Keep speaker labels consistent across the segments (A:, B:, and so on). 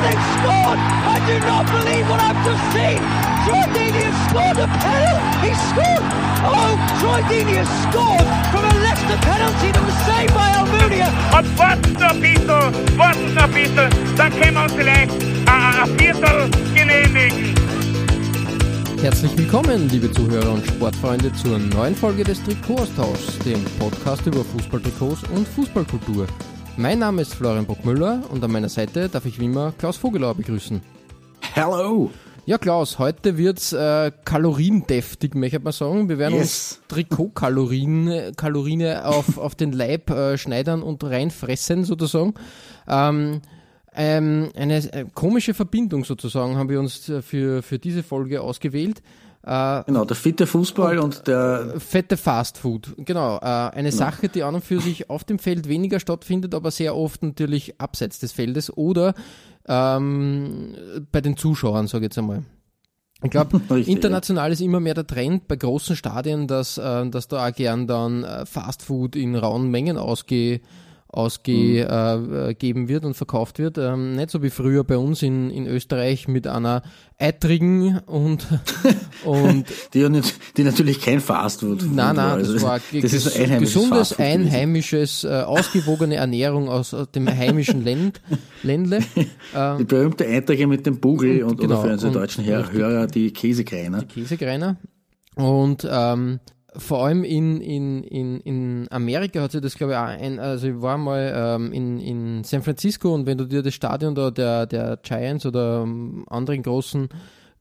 A: They've scored! I do not believe what I've just seen! Troy Deeney has scored a penalty! He scored! Oh, Troy Deeney has scored from a Leicester penalty that was saved by Almunia!
B: Bisschen, warten noch ein bisschen, dann können wir uns vielleicht ein, ein Viertel genehmigen.
C: Herzlich willkommen, liebe Zuhörer und Sportfreunde, zur neuen Folge des Trikotaustauschs, dem Podcast über Fußballtrikots und Fußballkultur. Mein Name ist Florian Bockmüller und an meiner Seite darf ich wie immer Klaus Vogelauer begrüßen.
D: Hello!
C: Ja, Klaus, heute wird's äh, kaloriendeftig, möchte ich mal sagen. Wir werden
D: Yes.
C: uns Trikotkalorien äh, Kalorien auf, auf den Leib äh, schneidern und reinfressen, sozusagen. Ähm, ähm, eine äh, komische Verbindung sozusagen haben wir uns äh, für, für diese Folge ausgewählt. Äh,
D: Genau, der fitte Fußball und der,
C: Fette Fast Food, genau. Äh, eine Sache, die an und für sich auf dem Feld weniger stattfindet, aber sehr oft natürlich abseits des Feldes oder ähm, bei den Zuschauern, sage ich jetzt einmal. Ich glaube, international ist immer mehr der Trend bei großen Stadien, dass, äh, dass da auch gern dann äh, Fast Food in rauen Mengen ausge, ausgegeben wird und verkauft wird. Ähm, nicht so wie früher bei uns in, in Österreich mit einer eitrigen und, und
D: die, nicht, die natürlich kein Fastfood
C: Nein, nein,
D: Also
C: das war
D: das ist ein einheimisches
C: gesundes, einheimisches, äh, ausgewogene Ernährung aus, aus dem heimischen Länd, Ländle.
D: Die berühmte Einträge mit dem Bugel und
C: Genau,
D: oder für unsere
C: und
D: deutschen. Hörer die Käsekreiner.
C: Käsegreiner. Und ähm, vor allem in, in, in, in Amerika hat sich das, glaube ich, auch ein, also ich war mal ähm, in, in San Francisco und wenn du dir das Stadion da der, der Giants oder ähm, anderen großen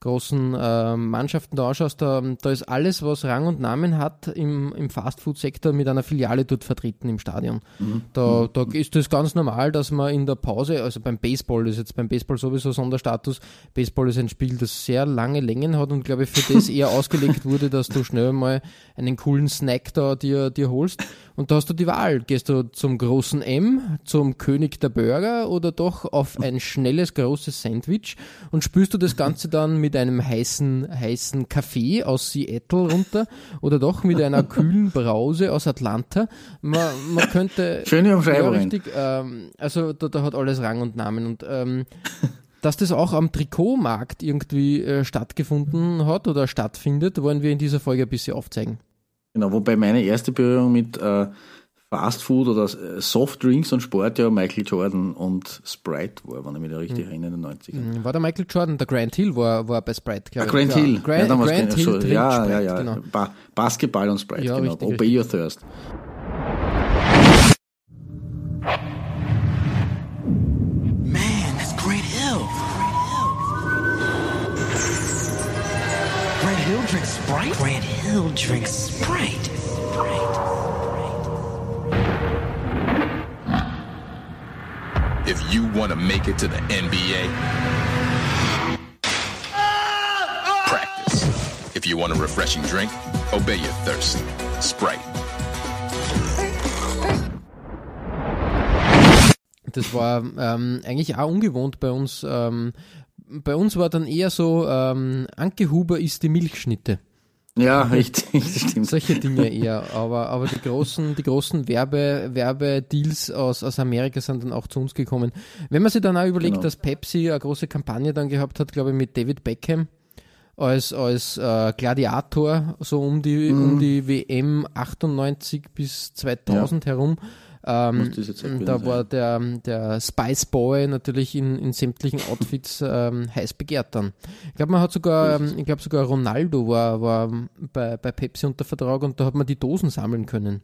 C: großen ähm, Mannschaften da anschaust, da, da ist alles, was Rang und Namen hat im, im Fastfood-Sektor mit einer Filiale dort vertreten im Stadion. Da, da ist das ganz normal, dass man in der Pause, also beim Baseball, das ist jetzt beim Baseball sowieso Sonderstatus, Baseball ist ein Spiel, das sehr lange Längen hat und glaube ich für das eher ausgelegt wurde, dass du schnell mal einen coolen Snack da dir, dir holst und da hast du die Wahl. Gehst du zum großen M, zum König der Burger oder doch auf ein schnelles, großes Sandwich und spülst du das Ganze dann mit einem heißen, heißen Kaffee aus Seattle runter oder doch mit einer kühlen Brause aus Atlanta. Man, man könnte
D: Schöne
C: ja,
D: Umschreibung.
C: richtig. Ähm, also da, da hat alles Rang und Namen und ähm, dass das auch am Trikotmarkt irgendwie äh, stattgefunden hat oder stattfindet, wollen wir in dieser Folge ein bisschen aufzeigen.
D: Genau, wobei meine erste Berührung mit äh, Fastfood oder äh, Softdrinks und Sport ja Michael Jordan und Sprite war, wenn ich mich da richtig
C: Mhm.
D: erinnere, in den 90ern.
C: War der Michael Jordan, der Grant Hill war, war bei Sprite, glaube
D: Ah,
C: ich.
D: Grant
C: ja,
D: Hill.
C: Grant,
D: ja,
C: Grant Hill
D: so, ja,
C: Sprite,
D: ja, ja.
C: genau.
D: Ba Basketball und Sprite,
C: Ja,
D: genau.
C: richtig,
D: Obey your thirst.
E: Hill drinks Sprite? Grant Hill drinks Sprite.
F: if you want to make it to the NBA. Practice. If you want a refreshing drink, obey your thirst. Sprite.
C: Das war ähm, eigentlich auch ungewohnt bei uns. Ähm, bei uns war dann eher so, ähm, Anke Huber isst die Milchschnitte.
D: Ja, richtig, stimmt.
C: Solche Dinge eher. Aber, aber die großen, die großen Werbe, Werbedeals aus, aus Amerika sind dann auch zu uns gekommen. Wenn man sich dann auch überlegt,
D: Genau.
C: dass Pepsi eine große Kampagne dann gehabt hat, glaube ich, mit David Beckham als, als äh, Gladiator, so um die,
D: Mhm.
C: um die WM 98 bis 2000 herum. Ähm, da war der, der Spice Boy natürlich in, in sämtlichen Outfits ähm, heiß begehrt dann. Ich glaube, man hat sogar, ähm, ich glaube sogar Ronaldo war, war bei, bei Pepsi unter Vertrag und da hat man die Dosen sammeln können.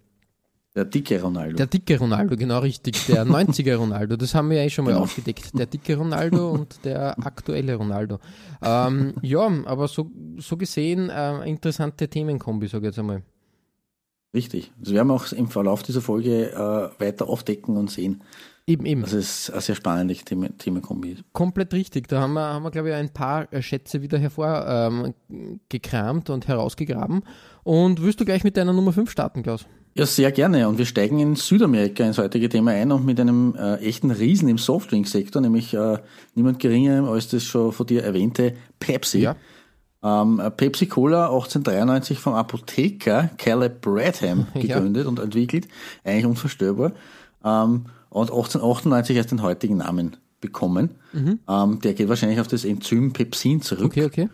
D: Der dicke Ronaldo.
C: Der dicke Ronaldo, genau richtig. Der 90er Ronaldo, das haben wir ja eh schon mal
D: Genau.
C: aufgedeckt. Der dicke Ronaldo und der aktuelle Ronaldo. Ähm, ja, aber so, so gesehen äh, interessante Themenkombi, sage ich jetzt einmal.
D: Richtig. Das werden wir auch im Verlauf dieser Folge äh, weiter aufdecken und sehen,
C: Eben, eben.
D: dass es eine sehr spannende Thema- Themenkombi ist.
C: Komplett richtig. Da haben wir, haben wir glaube ich, ein paar äh, Schätze wieder hervorgekramt ähm, und herausgegraben. Und willst du gleich mit deiner Nummer 5 starten, Klaus?
D: Ja, sehr gerne. Und wir steigen in Südamerika ins heutige Thema ein und mit einem äh, echten Riesen im Softdrink-Sektor, nämlich äh, niemand geringer als das schon von dir erwähnte Pepsi.
C: Ja.
D: Ähm, Pepsi Cola 1893 vom Apotheker Caleb Bradham
C: Ja.
D: gegründet und entwickelt, eigentlich unvorstellbar. Ähm, und 1898 erst den heutigen Namen bekommen. Ähm, der geht wahrscheinlich auf das Enzym Pepsin zurück.
C: Mhm. Okay, okay.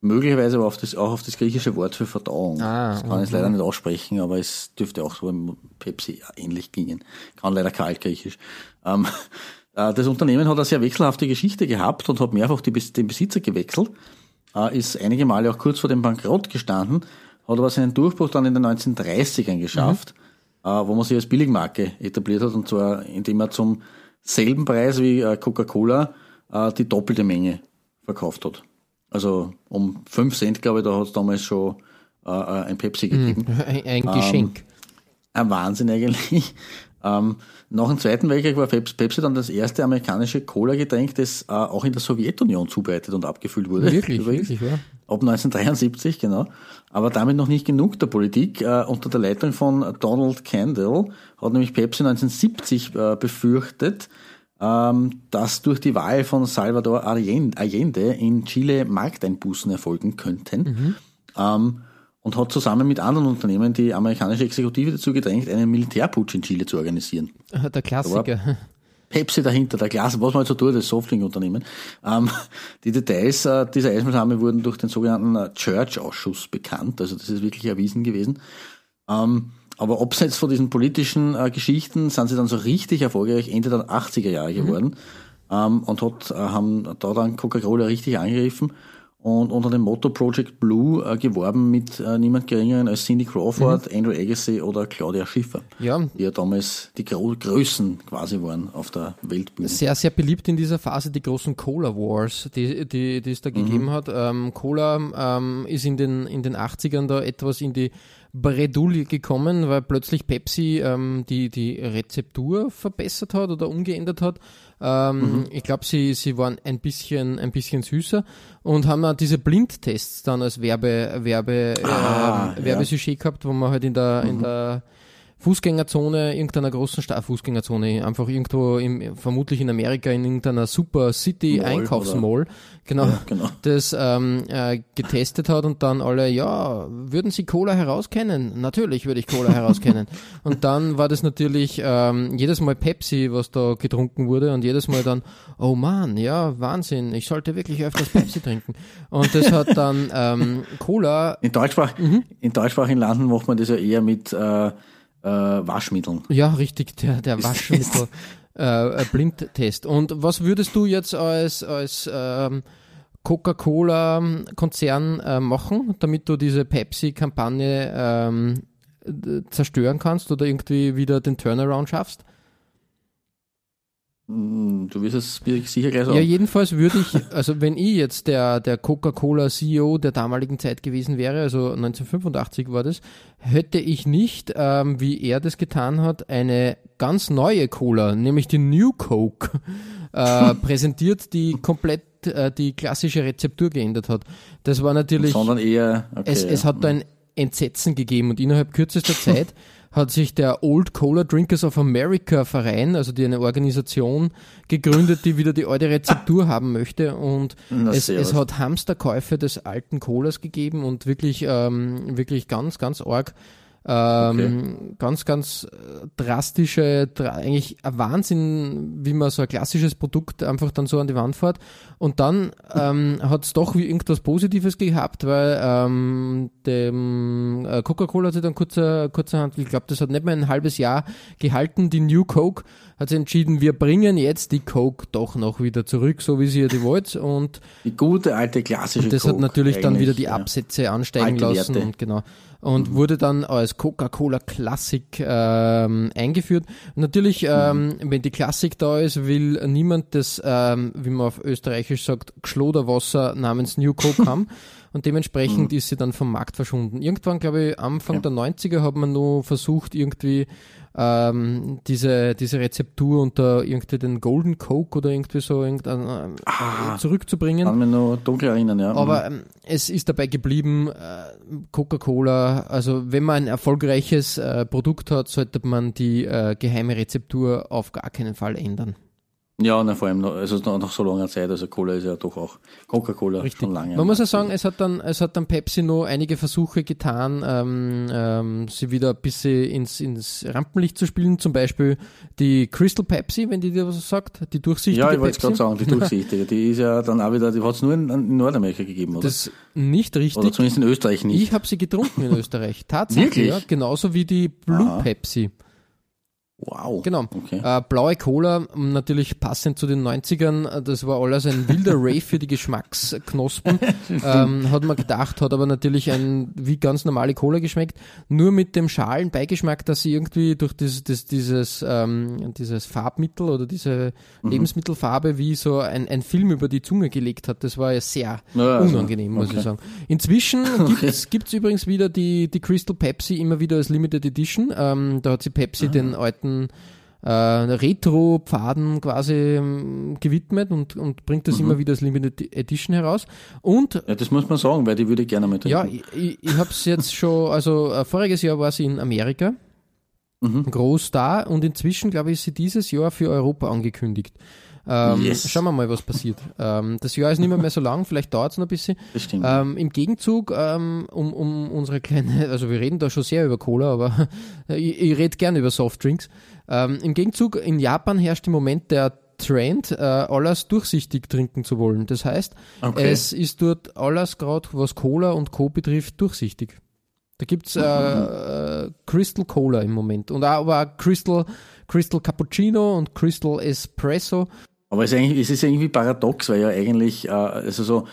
D: Möglicherweise aber auf das, auch auf das griechische Wort für Verdauung.
C: Ah,
D: das kann ich jetzt leider nicht aussprechen, aber es dürfte auch so im Pepsi ähnlich klingen. Kann leider kein Altgriechisch. Ähm, äh, das Unternehmen hat eine sehr wechselhafte Geschichte gehabt und hat mehrfach die, den Besitzer gewechselt, ist einige Male auch kurz vor dem Bankrott gestanden, hat aber seinen Durchbruch dann in den 1930ern geschafft, äh, wo man sich als Billigmarke etabliert hat, und zwar indem er zum selben Preis wie äh, Coca-Cola äh, die doppelte Menge verkauft hat. Also um 5 Cent, glaube ich, da hat es damals schon ein Pepsi gegeben.
C: Ein, ein Geschenk.
D: Ein Wahnsinn eigentlich. Ähm, nach dem Zweiten Weltkrieg war Pepsi, dann das erste amerikanische Cola-Getränk, das äh, auch in der Sowjetunion zubereitet und abgefüllt wurde.
C: Wirklich,
D: Übrigens.
C: wirklich, ja.
D: Ab 1973, genau. Aber damit noch nicht genug der Politik. Äh, unter der Leitung von Donald Kendall hat nämlich Pepsi 1970 äh, befürchtet, ähm, dass durch die Wahl von Salvador Allende in Chile Markteinbußen erfolgen könnten. Ähm, und hat zusammen mit anderen Unternehmen die amerikanische Exekutive dazu gedrängt, einen Militärputsch in Chile zu organisieren.
C: Der Klassiker.
D: Pepsi dahinter, der Glas, was man halt so tut, das Softdrink-Unternehmen. Ähm, die Details äh, dieser Eismaßnahme wurden durch den sogenannten äh, Church-Ausschuss bekannt, also das ist wirklich erwiesen gewesen. Ähm, aber abseits von diesen politischen äh, Geschichten sind sie dann so richtig erfolgreich Ende der 80er Jahre geworden ähm, und hat, äh, haben da dann Coca-Cola richtig angegriffen und unter dem Motto Project Blue äh, geworben mit äh, niemand geringeren als Cindy Crawford, Andrew Agassi oder Claudia Schiffer
C: Ja,
D: die ja damals die Gro Größen quasi waren auf der Weltbühne.
C: sehr, sehr beliebt in dieser Phase die großen Cola Wars, die, die, die es da gegeben hat. Ähm, Cola ähm, ist in den, in den 80ern da etwas in die Bredouille gekommen, weil plötzlich Pepsi ähm, die, die Rezeptur verbessert hat oder umgeändert hat. Ähm, Ich glaube, sie, sie waren ein bisschen, ein bisschen süßer und haben auch diese Blindtests dann als Werbe, Werbe,
D: Ah,
C: ähm, Werbesujet gehabt, wo man halt in der, in der Fußgängerzone, irgendeiner großen Sta Fußgängerzone, einfach irgendwo im, vermutlich in Amerika in irgendeiner Super City
D: Mall,
C: Einkaufsmall, genau,
D: Ja, genau.
C: das ähm, äh, getestet hat und dann alle, ja, würden Sie Cola herauskennen? Natürlich würde ich Cola herauskennen. und dann war das natürlich ähm, jedes Mal Pepsi, was da getrunken wurde und jedes Mal dann, oh man, ja, Wahnsinn, ich sollte wirklich öfters Pepsi trinken. Und das hat dann ähm, Cola
D: In, Deutschsprach, in deutschsprachigen Landen macht man das ja eher mit äh, äh, Waschmitteln.
C: Ja, richtig, der, der Waschmittel äh, äh, Blindtest. Und was würdest du jetzt als, als ähm, Coca-Cola-Konzern äh, machen, damit du diese Pepsi-Kampagne ähm, zerstören kannst oder irgendwie wieder den Turnaround schaffst?
D: Hm, Du wirst es sicher gleich sagen.
C: Ja, jedenfalls würde ich, also wenn ich jetzt der, der Coca-Cola CEO der damaligen Zeit gewesen wäre, also 1985 war das, hätte ich nicht, ähm, wie er das getan hat, eine ganz neue Cola, nämlich die New Coke, äh, präsentiert, die komplett äh, die klassische Rezeptur geändert hat. Das war natürlich
D: Sondern eher, okay,
C: es, es hat da ein Entsetzen gegeben und innerhalb kürzester Zeit hat sich der Old Cola Drinkers of America Verein, also die eine Organisation gegründet, die wieder die alte Rezeptur haben möchte. Und
D: Na,
C: es, es hat Hamsterkäufe des alten Colas gegeben und wirklich, ähm, wirklich ganz, ganz arg ähm, ganz, ganz äh, drastische, dra eigentlich ein Wahnsinn, wie man so ein klassisches Produkt einfach dann so an die Wand fährt. Und dann ähm, hat es doch wie irgendwas Positives gehabt, weil ähm, dem äh, Coca-Cola hat sich dann kurzer, kurzerhand, ich glaube, das hat nicht mehr ein halbes Jahr gehalten, die New Coke hat sich entschieden, wir bringen jetzt die Coke doch noch wieder zurück, so wie sie ja die wollt. Und
D: Die gute alte klassische
C: und das hat
D: Coke
C: natürlich dann wieder die
D: ja.
C: Absätze ansteigen
D: Alte
C: lassen
D: Werte.
C: und genau. Und wurde dann als Coca-Cola Classic ähm, eingeführt. Natürlich, ähm, wenn die Klassik da ist, will niemand das, ähm, wie man auf Österreichisch sagt, Geschloderwasser namens New Coke haben. und dementsprechend ist sie dann vom Markt verschwunden. Irgendwann, glaube ich, Anfang der 90er hat man nur versucht, irgendwie ähm, diese, diese Rezeptur unter irgendwie den Golden Coke oder irgendwie so irgendein, äh,
D: Ah.
C: zurückzubringen.
D: Kann mich noch dunkel erinnern, ja.
C: Aber ähm, es ist dabei geblieben, äh, Coca-Cola, also wenn man ein erfolgreiches äh, Produkt hat, sollte man die äh, geheime Rezeptur auf gar keinen Fall ändern.
D: Ja, na, vor allem noch, also noch nach so langer Zeit, also Cola ist ja doch auch Coca-Cola schon lange.
C: Man muss ja sagen, es hat dann, es hat dann Pepsi noch einige Versuche getan, ähm, ähm, sie wieder ein bisschen ins, ins Rampenlicht zu spielen. Zum Beispiel die Crystal Pepsi, wenn die dir was sagt, die durchsichtige
D: Ja, ich wollte
C: Pepsi.
D: gerade sagen, die durchsichtige, die ist ja dann auch wieder, die hat es nur in, in Nordamerika gegeben, oder?
C: Das ist nicht
D: oder
C: richtig.
D: zumindest in Österreich nicht.
C: Ich habe sie getrunken in Österreich. Tatsächlich,
D: Wirklich?
C: ja. Genauso wie die Blue
D: Ah.
C: Pepsi.
D: Wow.
C: Genau.
D: Okay.
C: Äh, blaue Cola, natürlich passend zu den 90ern, äh, das war alles ein wilder Rave für die Geschmacksknospen. ähm, hat man gedacht, hat aber natürlich ein wie ganz normale Cola geschmeckt, nur mit dem schalen Beigeschmack, dass sie irgendwie durch das, das, dieses, ähm, dieses Farbmittel oder diese
D: Mhm.
C: Lebensmittelfarbe wie so ein, ein Film über die Zunge gelegt hat. Das war ja sehr
D: Ja, also,
C: unangenehm, muss
D: okay.
C: ich sagen. Inzwischen gibt's gibt's übrigens wieder die, die Crystal Pepsi immer wieder als Limited Edition. Ähm, da hat sie
D: Ah.
C: Pepsi den alten äh, Retro-Pfaden quasi ähm, gewidmet und, und bringt
D: Mhm.
C: das immer wieder als Limited Edition heraus. Und
D: Ja, das muss man sagen, weil die würde ich gerne mal trinken.
C: ja, ich, ich, ich habe es jetzt schon, also äh, voriges Jahr war sie in Amerika,
D: Mhm.
C: groß da und inzwischen, glaube ich, ist sie dieses Jahr für Europa angekündigt. Ähm,
D: Yes.
C: Schauen wir mal, was passiert. ähm, das Jahr ist nicht mehr, mehr so lang, vielleicht dauert es noch ein bisschen.
D: das stimmt.
C: Ähm, Im Gegenzug, ähm, um, um unsere kleine, also wir reden da schon sehr über Cola, aber ich, ich rede gerne über Softdrinks. Ähm, Im Gegenzug, in Japan herrscht im Moment der Trend, äh, alles durchsichtig trinken zu wollen. Das heißt,
D: Okay.
C: es ist dort alles gerade, was Cola und Co. betrifft, durchsichtig. Da gibt's äh, äh, Crystal Cola im Moment und auch, aber auch Crystal, Crystal Cappuccino und Crystal Espresso.
D: Aber es ist, eigentlich, es ist irgendwie paradox, weil ja eigentlich, äh, also so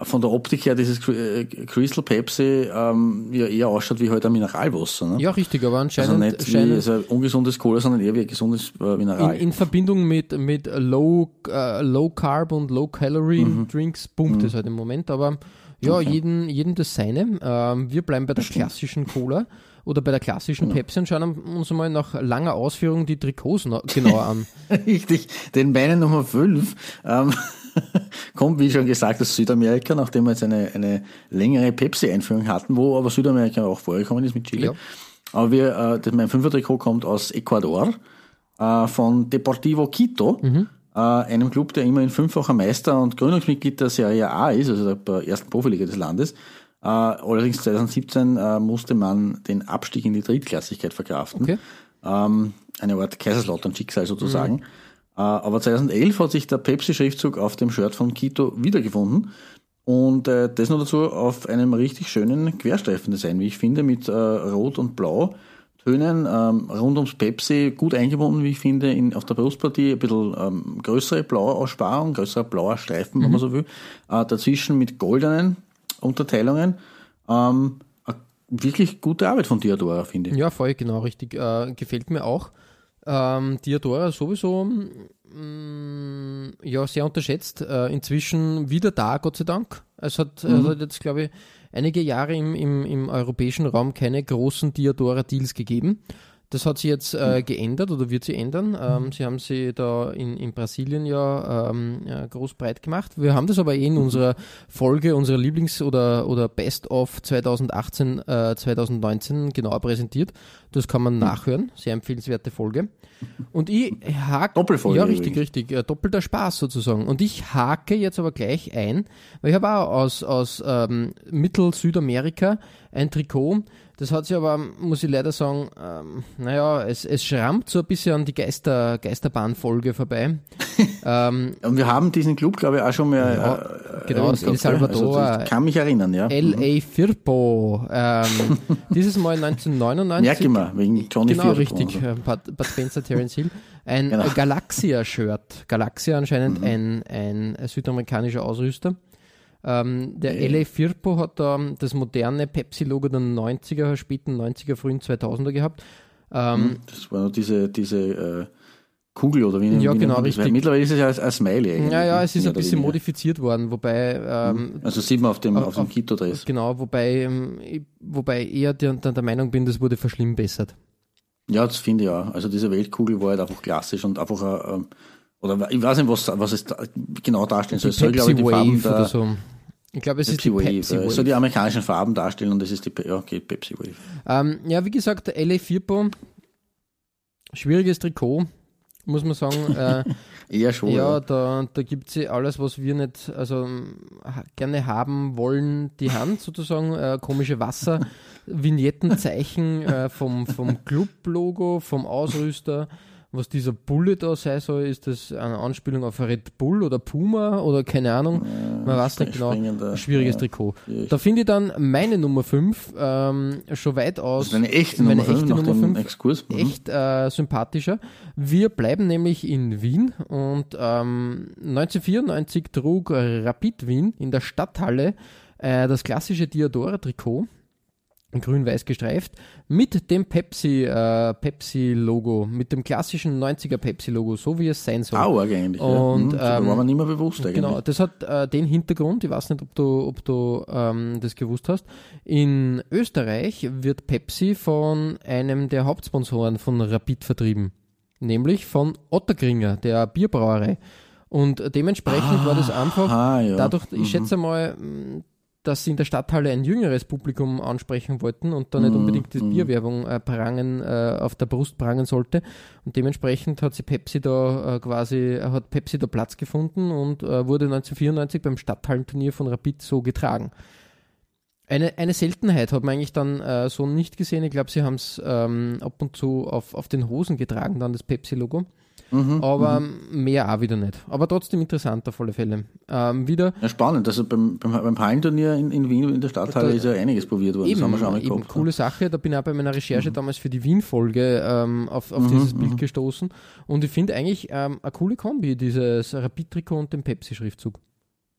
D: von der Optik her dieses äh, Crystal Pepsi ähm, ja eher ausschaut wie halt ein Mineralwasser. Ne?
C: Ja, richtig, aber
D: also
C: anscheinend,
D: nicht wie also ungesundes Cola, sondern eher wie ein gesundes äh,
C: in,
D: Mineral.
C: in Verbindung mit, mit Low, äh, Low Carb und Low Calorie
D: Mhm.
C: Drinks pumpt es halt im Moment, aber ja, jeden, jeden das seine. Ähm, wir bleiben bei der klassischen Cola oder bei der klassischen
D: Genau.
C: Pepsi und schauen uns mal nach langer Ausführung die Trikots genauer an.
D: Richtig, den meinen Nummer 5 ähm, kommt, wie schon gesagt, aus Südamerika, nachdem wir jetzt eine, eine längere Pepsi-Einführung hatten, wo aber Südamerika auch vorgekommen ist mit Chile.
C: Ja.
D: Aber wir, äh, das, mein fünfer Trikot kommt aus Ecuador, äh, von Deportivo Quito, äh, einem Club, der immerhin fünffacher Meister und Gründungsmitglied der Serie A ist, also der ersten Profiliga des Landes. Äh, allerdings 2017 äh, musste man den Abstieg in die Drittklassigkeit verkraften
C: Okay.
D: ähm, eine Art Kaiserslautern-Schicksal sozusagen. Äh, aber 2011 hat sich der Pepsi-Schriftzug auf dem Shirt von Quito wiedergefunden. Und äh, das noch dazu auf einem richtig schönen Querstreifendesign, wie ich finde, mit äh, Rot und Blau. Tönen ähm, rund ums Pepsi gut eingebunden, wie ich finde, in, auf der Brustpartie ein bisschen ähm, größere blaue Aussparung, größerer blauer Streifen, wenn man so will. Äh, dazwischen mit goldenen Unterteilungen. Ähm, wirklich gute Arbeit von Diadora, finde ich.
C: ja, voll, genau, richtig. Äh, gefällt mir auch. Ähm, Diadora sowieso mh, ja sehr unterschätzt. Äh, inzwischen wieder da, Gott sei Dank. Es hat, es hat jetzt, glaube ich, einige Jahre im, im, im europäischen Raum keine großen Diadora-Deals gegeben. Das hat sich jetzt äh, geändert oder wird sie ändern. Ähm, sie haben sie da in, in Brasilien ja, ähm, ja groß breit gemacht. Wir haben das aber eh in unserer Folge, unserer Lieblings- oder, oder Best-of 2018, äh, 2019 genauer präsentiert. Das kann man nachhören. Sehr empfehlenswerte Folge. Und ich hake.
D: Doppelfolge
C: Ja, richtig,
D: übrigens.
C: richtig. Äh, doppelter Spaß sozusagen. Und ich hake jetzt aber gleich ein, weil ich habe auch aus, aus ähm, Mittel-Südamerika ein Trikot. Das hat sich aber, muss ich leider sagen, ähm, naja, es, es schrammt so ein bisschen an die Geister, Geisterbahn-Folge vorbei. ähm,
D: Und wir haben diesen Club, glaube ich, auch schon mal
C: Ja,
D: äh,
C: genau,
D: erwähnt
C: El
D: gell?
C: Salvador.
D: Also, ich kann mich erinnern, ja.
C: L.A. Firpo. Ähm, dieses Mal 1999.
D: Merke ich mal, wegen Johnny
C: Genau,
D: Firpo
C: richtig.
D: und so.
C: Bud, Bud Spencer, Terence Hill. Ein
D: Genau.
C: Galaxia-Shirt. Galaxia anscheinend ein, ein südamerikanischer Ausrüster. Ähm, der LA Firpo hat da das moderne Pepsi-Logo der 90er, späten 90er, frühen 2000er gehabt. Ähm,
D: Das war noch diese, diese äh, Kugel oder wie
C: Ja,
D: wie
C: genau, richtig.
D: Mittlerweile ist es ja als, als Smiley eigentlich.
C: Ja, ja, es ist ein bisschen modifiziert worden, wobei, ähm,
D: Also sieht man auf dem, auf, dem
C: auf-
D: Kito-Dress.
C: genau, wobei, ähm, ich- wobei ich eher der, der, Meinung bin, das wurde verschlimmbessert.
D: Ja, das finde ich auch. Also diese Weltkugel war halt einfach klassisch und einfach, ein, ähm, oder ich weiß nicht, was, was es da genau darstellen soll.
C: Die
D: Es soll, glaube
C: Pepsi
D: ich, die Farben
C: Wave
D: der,
C: so. Ich glaube, es ist die
D: Pepsi Wave.
C: Pepsi
D: äh, Es soll die
C: Wave.
D: amerikanischen Farben darstellen und das ist die, ja, okay, Pepsi Wave.
C: Ähm, ja, wie gesagt, der LA Firpo, schwieriges Trikot, muss man sagen. Äh,
D: Eher schon.
C: Ja, da, da gibt sie alles, was wir nicht also gerne haben wollen, die Hand sozusagen. Äh, komische Wasser, Vignettenzeichen äh, vom, vom Club-Logo, vom Ausrüster. Was dieser Bulle da sein soll, ist das eine Anspielung auf Red Bull oder Puma oder keine Ahnung. Man weiß nicht genau. Schwieriges
D: ja,
C: Trikot.
D: schwierig.
C: Da finde ich dann meine Nummer 5 ähm, schon weit aus.
D: Das ist eine echte
C: meine
D: Nummer 5
C: echte Nummer
D: dem
C: fünf
D: Exkurs. Mhm.
C: echt äh, sympathischer. Wir bleiben nämlich in Wien und ähm, 1994 trug Rapid Wien in der Stadthalle äh, das klassische Diadora-Trikot, grün-weiß gestreift, mit dem Pepsi, äh, Pepsi-Logo, mit dem klassischen 90er Pepsi-Logo, so wie es sein soll.
D: Auch eigentlich.
C: Und,
D: ja. Mhm,
C: ähm,
D: war mir nicht mehr bewusst eigentlich.
C: Genau, das hat äh, den Hintergrund, ich weiß nicht, ob du, ob du ähm, das gewusst hast. In Österreich wird Pepsi von einem der Hauptsponsoren von Rapid vertrieben, nämlich von Otterkringer, der Bierbrauerei. Und dementsprechend war das einfach
D: ah, ja.
C: dadurch,
D: Mhm.
C: ich schätze mal, dass sie in der Stadthalle ein jüngeres Publikum ansprechen wollten und da nicht
D: Mhm,
C: unbedingt die Bierwerbung äh, prangen, äh, auf der Brust prangen sollte. Und dementsprechend hat sie Pepsi da äh, quasi, hat Pepsi da Platz gefunden und äh, wurde 1994 beim Stadthallenturnier von Rapid so getragen. Eine, eine Seltenheit hat man eigentlich dann äh, so nicht gesehen. Ich glaube, sie haben es ähm, ab und zu auf, auf den Hosen getragen, dann das Pepsi-Logo.
D: Mhm,
C: Aber mehr auch wieder nicht. Aber trotzdem interessant auf alle Fälle. Ähm, wieder
D: Ja, spannend. Also beim, beim, beim Hallenturnier in, in Wien, in der Stadthalle,
C: Da-
D: ist ja einiges probiert worden. das haben wir schon
C: eben
D: gehabt.
C: coole Sache. Da bin ich auch bei meiner
D: Mhm.
C: Recherche damals für die Wien-Folge ähm, auf, auf dieses Bild gestoßen. Und ich finde eigentlich ähm, eine coole Kombi, dieses Rapid-Trikot und den Pepsi-Schriftzug.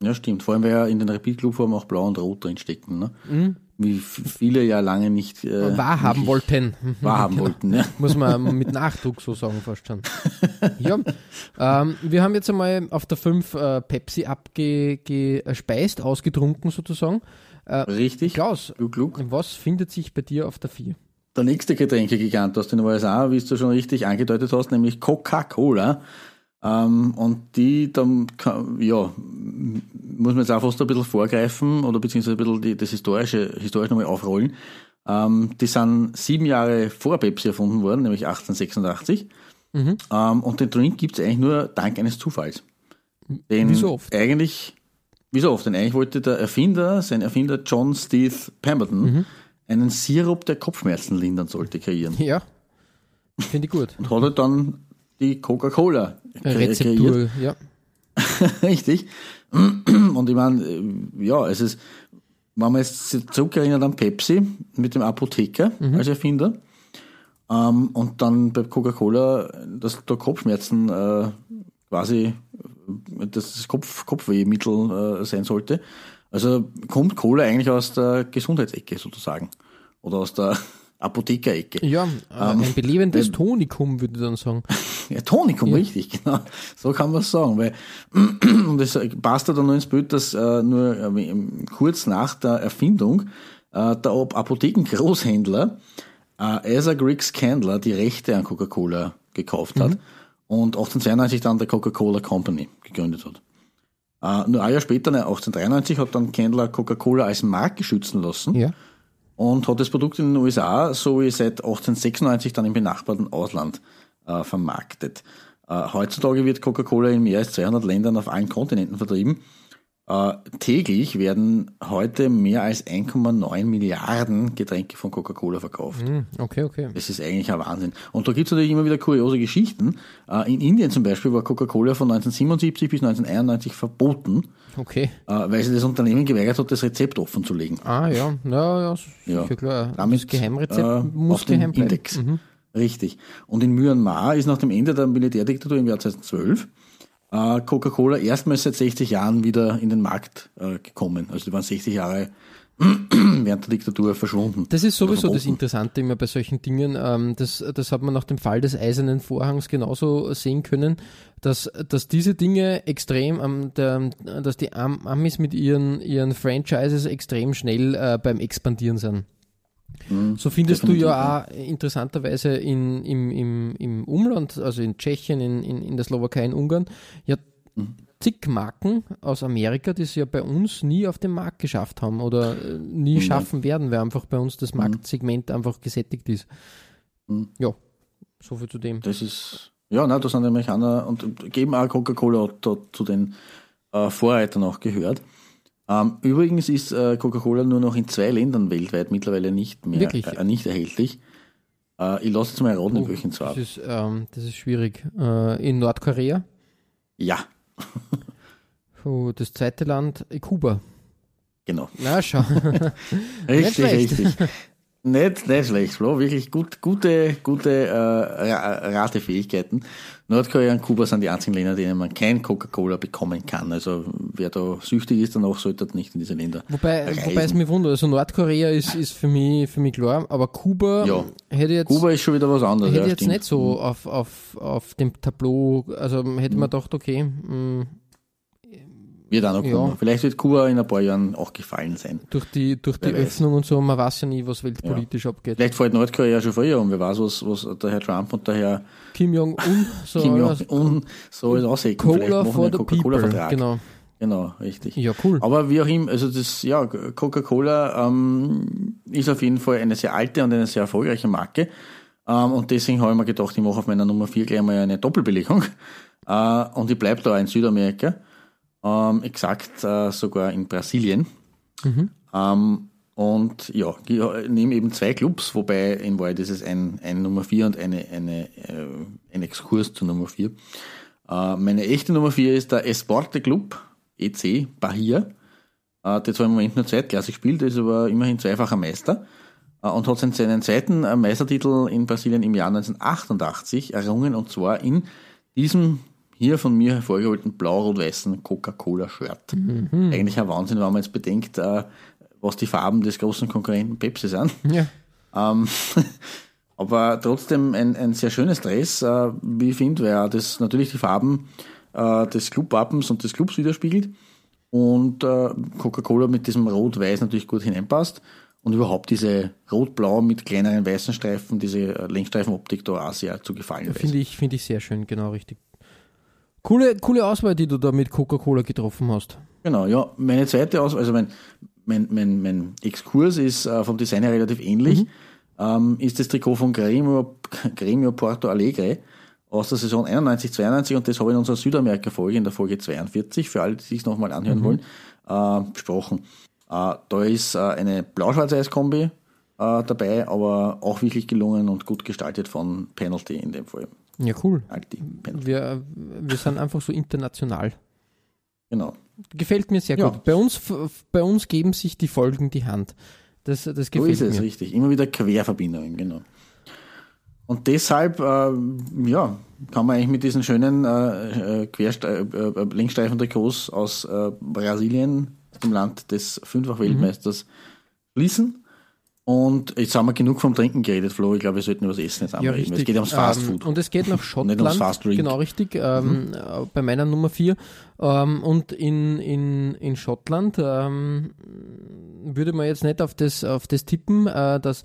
D: Ja, stimmt. Vor allem, weil ja in den Rapid-Club-Formen auch blau und rot drin stecken. Ne? Wie viele ja lange nicht äh,
C: Wahrhaben wollten.
D: wahrhaben
C: Genau.
D: wollten. Ja.
C: Muss man mit Nachdruck so sagen, fast schon. ja, ähm, wir haben jetzt einmal auf der 5 äh, Pepsi abgespeist, ausgetrunken sozusagen. Äh,
D: Richtig.
C: Klaus,
D: Glück, Glück.
C: was findet sich bei dir auf der 4?
D: Der nächste Getränkegigant aus den USA, wie du schon richtig angedeutet hast, nämlich Coca-Cola. Ähm, und die, dann, kann- ja, muss man jetzt auch fast ein bisschen vorgreifen oder beziehungsweise ein bisschen die, das historische, historisch nochmal aufrollen. Ähm, die sind sieben Jahre vor Pepsi erfunden worden, nämlich 1886.
C: Mhm.
D: Ähm, und den Drink gibt's eigentlich nur dank eines Zufalls. Den
C: Wie so oft.
D: Eigentlich, wie so oft, denn eigentlich wollte der Erfinder, sein Erfinder John Steve Pemberton,
C: Mhm.
D: einen Sirup, der Kopfschmerzen lindern sollte, kreieren.
C: Ja, finde ich gut.
D: Und hat er dann die Coca-Cola kre- kreiert.
C: Rezeptur, ja.
D: Richtig. Und ich meine, äh, ja, es ist, wenn man jetzt zurückerinnert an Pepsi mit dem Apotheker als Erfinder, ähm, und dann bei Coca-Cola, dass da Kopfschmerzen äh, quasi das Kopf, Kopfwehmittel äh, sein sollte. Also kommt Cola eigentlich aus der Gesundheitsecke sozusagen. Oder aus der Apothekerecke.
C: Ja, äh,
D: Ähm,
C: ein belebendes Tonikum, würde ich dann sagen.
D: Ja, Tonikum,
C: Ja.
D: richtig, genau. So kann man es sagen. Weil, und es passt ja dann nur ins Bild, dass äh, nur äh, kurz nach der Erfindung äh, der Ap- Apothekengroßhändler äh, Asa Griggs Candler die Rechte an Coca-Cola gekauft hat und 1892 dann der Coca-Cola Company gegründet hat. Äh, nur ein Jahr später, ne, 1893, hat dann Candler Coca-Cola als Marke schützen lassen
C: Ja.
D: Und hat das Produkt in den USA sowie seit 1896 dann im benachbarten Ausland äh, vermarktet. Äh, heutzutage wird Coca-Cola in mehr als 200 Ländern auf allen Kontinenten vertrieben. Äh, täglich werden heute mehr als 1,9 Milliarden Getränke von Coca-Cola verkauft.
C: Hm, Okay, okay.
D: Das ist eigentlich ein Wahnsinn. Und da gibt's natürlich immer wieder kuriose Geschichten. Äh, in Indien zum Beispiel war Coca-Cola von 1977 bis 1991 verboten,
C: Okay.
D: äh, weil sich das Unternehmen geweigert hat, das Rezept offen zu legen.
C: Ah ja, ja, ja,
D: Ja.
C: klar.
D: Damit
C: das Geheimrezept
D: äh,
C: muss geheim bleiben.
D: Index.
C: Mhm.
D: Richtig. Und in Myanmar ist nach dem Ende der Militärdiktatur im Jahr 2012 äh, Coca-Cola erstmals seit 60 Jahren wieder in den Markt äh, gekommen. Also die waren 60 Jahre während der Diktatur verschwunden.
C: Das ist sowieso das. Interessante immer bei solchen Dingen. Ähm, das, das hat man nach dem Fall des Eisernen Vorhangs genauso sehen können, dass, dass diese Dinge extrem, der, dass die Am Amis mit ihren, ihren Franchises extrem schnell äh, beim Expandieren sind. So findest du ja auch interessanterweise in, im, im, im Umland, also in Tschechien, in, in, in der Slowakei, in Ungarn, ja zig Marken aus Amerika, die es ja bei uns nie auf den Markt geschafft haben oder äh, nie schaffen werden, weil einfach bei uns das Marktsegment einfach gesättigt ist. Ja, so viel zu dem.
D: Das ist, ja, nein, da sind die Amerikaner und geben auch Coca-Cola zu den äh, Vorreitern auch gehört. Ähm, übrigens ist äh, Coca-Cola nur noch in zwei Ländern weltweit mittlerweile nicht mehr? Äh, nicht erhältlich. Äh, ich lasse jetzt mal raten, in welchen zwar.
C: Das ist, ähm, das ist schwierig. Äh, in Nordkorea,
D: Ja,
C: oh, das zweite Land, Kuba.
D: genau.
C: Na, schau.
D: Richtig, richtig. Nicht, nicht schlecht, Flo. Wirklich gut, gute, gute äh, Ra- Ratefähigkeiten. Nordkorea und Kuba sind die einzigen Länder, denen man kein Coca-Cola bekommen kann. Also wer da süchtig ist, danach sollte nicht in diese Länder
C: Wobei,
D: reisen.
C: wobei es mich wundert, also Nordkorea ist, ist für, mich, für mich klar, aber Kuba
D: Ja.
C: hätte jetzt,
D: Kuba ist schon wieder was anderes.
C: hätte
D: ja,
C: jetzt
D: stimmt.
C: nicht so auf, auf, auf dem Tableau, also hätte man gedacht, okay, mh,
D: Wird auch noch
C: Ja.
D: kommen. Vielleicht wird Kuba in ein paar Jahren auch gefallen sein.
C: durch die, durch die
D: weiß.
C: Öffnung und so, man weiß ja nie, was weltpolitisch abgeht.
D: Vielleicht fällt Nordkorea schon früher um. Wer weiß, was, was der Herr Trump und der Herr
C: Kim Jong-un, so
D: Kim
C: also,
D: Jong-un so aushecken. Vielleicht
C: Cola
D: machen
C: for
D: wir
C: the
D: Coca-Cola-Vertrag.
C: genau.
D: Genau, richtig.
C: Ja, cool.
D: Aber wie auch immer, also das, ja, Coca-Cola ähm, ist auf jeden Fall eine sehr alte und eine sehr erfolgreiche Marke. Ähm, und deswegen habe ich mir gedacht, ich mache auf meiner Nummer 4 gleich mal eine Doppelbelegung. Äh, und ich bleibe da in Südamerika. Ähm, exakt äh, sogar in Brasilien. Ähm, und ja, ich nehme eben zwei Clubs, wobei in Wahrheit ist es ein, ein Nummer 4 und eine, eine, äh, ein Exkurs zu Nummer 4. Äh, meine echte Nummer 4 ist der Esporte Club, EC Bahia. Äh, der zwar im Moment nur zweitklassig spielt, ist aber immerhin zweifacher Meister äh, und hat seinen, seinen zweiten äh, Meistertitel in Brasilien im Jahr 1988 errungen und zwar in diesem hier von mir hervorgeholten blau-rot-weißen Coca-Cola-Shirt. Eigentlich ein Wahnsinn, wenn man jetzt bedenkt, äh, was die Farben des großen Konkurrenten Pepsi sind.
C: Ja.
D: Ähm, aber trotzdem ein, ein sehr schönes Dress, äh, wie ich finde, weil das natürlich die Farben äh, des Clubwappens und des Clubs widerspiegelt und äh, Coca-Cola mit diesem Rot-Weiß natürlich gut hineinpasst und überhaupt diese Rot-Blau mit kleineren weißen Streifen, diese äh, Längsstreifenoptik da auch sehr zu gefallen.
C: Finde ich, finde ich sehr schön, genau richtig. Coole, coole Auswahl, die du da mit Coca-Cola getroffen hast.
D: Genau, ja. Meine zweite Auswahl, also mein, mein, mein, mein Exkurs ist äh, vom Design her relativ ähnlich. Ähm, ist das Trikot von Gremio, Gremio Porto Alegre aus der Saison 91, 92 und das habe ich in unserer Südamerika-Folge, in der Folge 42, für alle, die sich nochmal anhören wollen, äh, besprochen. Äh, da ist äh, eine Blau-Schwarz-Weiß-Kombi äh, dabei, aber auch wirklich gelungen und gut gestaltet von Penalty in dem Fall.
C: Ja, cool.
D: Penalty.
C: Wir, wir sind einfach so international.
D: Genau.
C: Gefällt mir sehr
D: Ja.
C: gut. Bei uns, bei uns geben sich die Folgen die Hand. Das, das
D: So
C: gefällt
D: ist es,
C: mir.
D: richtig. Immer wieder Querverbindungen, genau. Und deshalb, äh, ja, kann man eigentlich mit diesen schönen äh, äh, äh, äh, Längsstreifen-Trikots aus äh, Brasilien, dem Land des Fünffach-Weltmeisters, schließen. Und jetzt haben wir genug vom Trinken geredet, Flo. Ich glaube, wir sollten über das Essen jetzt
C: Ja,
D: reden.
C: richtig.
D: Es geht ums Fast
C: Ähm,
D: Food.
C: Und es geht nach
D: Nicht
C: Schottland.
D: ums Fast Drink.
C: Genau, richtig. Ähm, äh, Bei meiner Nummer 4. Ähm, und in, in, in Schottland ähm, würde man jetzt nicht auf das, auf das tippen, äh, dass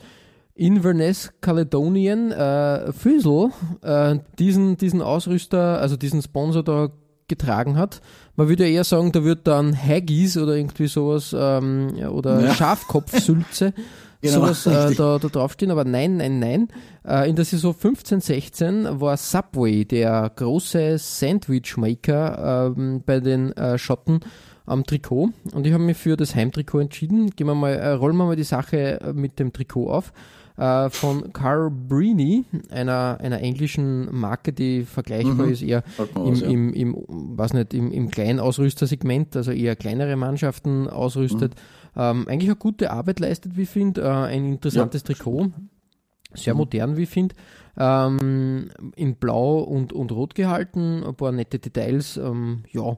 C: Inverness Caledonian äh, Füsel äh, diesen, diesen Ausrüster, also diesen Sponsor da getragen hat. Man würde ja eher sagen, da wird dann Haggis oder irgendwie sowas ähm, oder
D: Ja.
C: Schafkopfsülze
D: Genau,
C: sowas äh, da, da draufstehen, aber nein, nein, nein. Äh, in der Saison 15, 16 war Subway der große Sandwich-Maker ähm, bei den äh, Schotten am Trikot und ich habe mich für das Heimtrikot entschieden. Gehen wir mal, äh, rollen wir mal die Sache äh, mit dem Trikot auf. Äh, von Carbrini, einer, einer englischen Marke, die vergleichbar ist eher im,
D: was, ja.
C: im, im, weiß nicht, im, im kleinen Ausrüstersegment, also eher kleinere Mannschaften ausrüstet. Ähm, eigentlich eine gute Arbeit leistet, wie ich finde. Äh, ein interessantes Trikot. Sehr modern, wie ich finde. Ähm, in Blau und, und Rot gehalten, ein paar nette Details. Ähm, ja,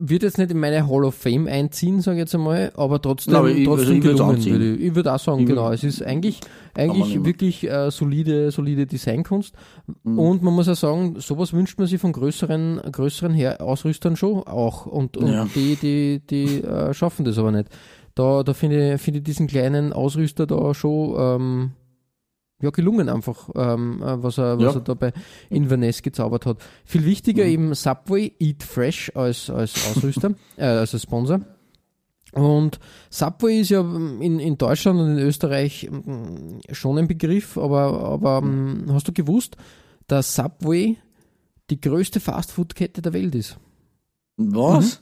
C: wird jetzt nicht in meine Hall of Fame einziehen, sage ich jetzt einmal, aber trotzdem,
D: Na, aber ich-
C: trotzdem
D: also ich
C: gelungen, würde ich. Ich würde auch sagen,
D: Ich
C: genau. Es ist eigentlich, eigentlich wirklich äh, solide, solide Designkunst.
D: Mhm.
C: Und man muss auch sagen, sowas wünscht man sich von größeren, größeren Her Ausrüstern schon auch. Und, und
D: Ja.
C: die, die, die äh, schaffen das aber nicht. Da, da finde ich, finde ich diesen kleinen Ausrüster da schon ähm, ja, gelungen einfach, ähm, äh, was, er, was
D: Ja.
C: er da bei Inverness gezaubert hat. Viel wichtiger
D: Mhm.
C: eben Subway Eat Fresh als, als Ausrüster, äh, als Sponsor. Und Subway ist ja in, in Deutschland und in Österreich mm, schon ein Begriff, aber, aber
D: Mhm.
C: mm, hast du gewusst, dass Subway die größte Fastfood-Kette der Welt ist?
D: Was?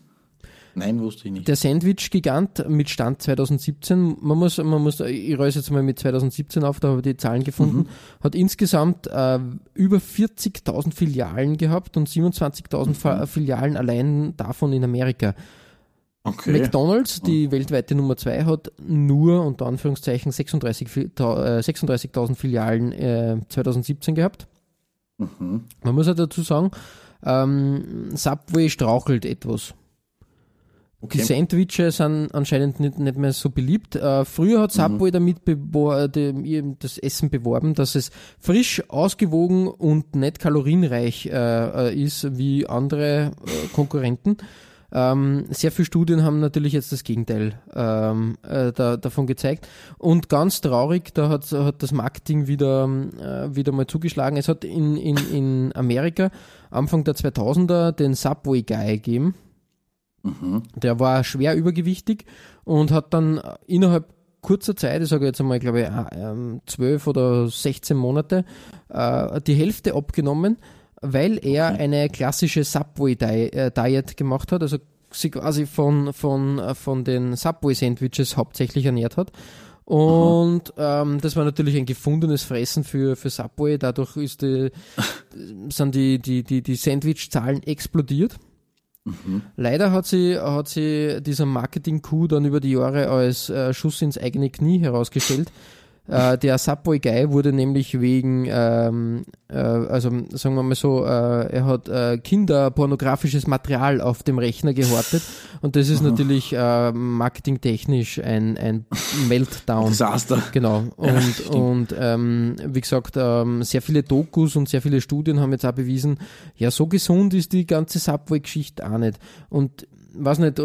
D: Nein, wusste ich nicht.
C: Der Sandwich-Gigant mit Stand 2017, man muss, man muss, ich reise jetzt mal mit 2017 auf, da habe ich die Zahlen gefunden, hat insgesamt äh, über 40.000 Filialen gehabt und 27.000 Fa- Filialen allein davon in Amerika.
D: Okay.
C: McDonalds, die weltweite Nummer 2, hat nur unter Anführungszeichen 36 Fi- ta- äh, 36.000 Filialen äh, 2017 gehabt.
D: Mhm.
C: Man muss ja dazu sagen, ähm, Subway strauchelt etwas. Die
D: Okay.
C: Sandwiches sind anscheinend nicht, nicht mehr so beliebt. Äh, früher hat Subway damit bewor äh, dem- das Essen beworben, dass es frisch, ausgewogen und nicht kalorienreich äh, äh, ist wie andere äh, Konkurrenten. Ähm, sehr viele Studien haben natürlich jetzt das Gegenteil ähm, äh, da, davon gezeigt. Und ganz traurig, da hat, hat das Marketing wieder, äh, wieder mal zugeschlagen. Es hat in, in, in Amerika Anfang der 2000er den Subway Guy gegeben. Der war schwer übergewichtig und hat dann innerhalb kurzer Zeit, ich sage jetzt einmal, glaube ich, äh, ähm, 12 oder 16 Monate, äh, die Hälfte abgenommen, weil er eine klassische Subway-Diet gemacht hat, also sie quasi von, von, äh, von den Subway-Sandwiches hauptsächlich ernährt hat. Und ähm, das war natürlich ein gefundenes Fressen für, für Subway. Dadurch ist die, sind die, die, die, die Sandwich-Zahlen explodiert. Leider hat sie, hat sie dieser Marketing-Coup dann über die Jahre als äh, Schuss ins eigene Knie herausgestellt. Äh, der Subway Guy wurde nämlich wegen, ähm, äh, also sagen wir mal so, äh, er hat äh, kinderpornografisches Material auf dem Rechner gehortet und das ist natürlich äh, marketingtechnisch ein, ein Meltdown.
D: Desaster.
C: Genau. Und, und ähm, wie gesagt, ähm, sehr viele Dokus und sehr viele Studien haben jetzt auch bewiesen, ja, so gesund ist die ganze Subway-Geschichte auch nicht. Und weiß nicht,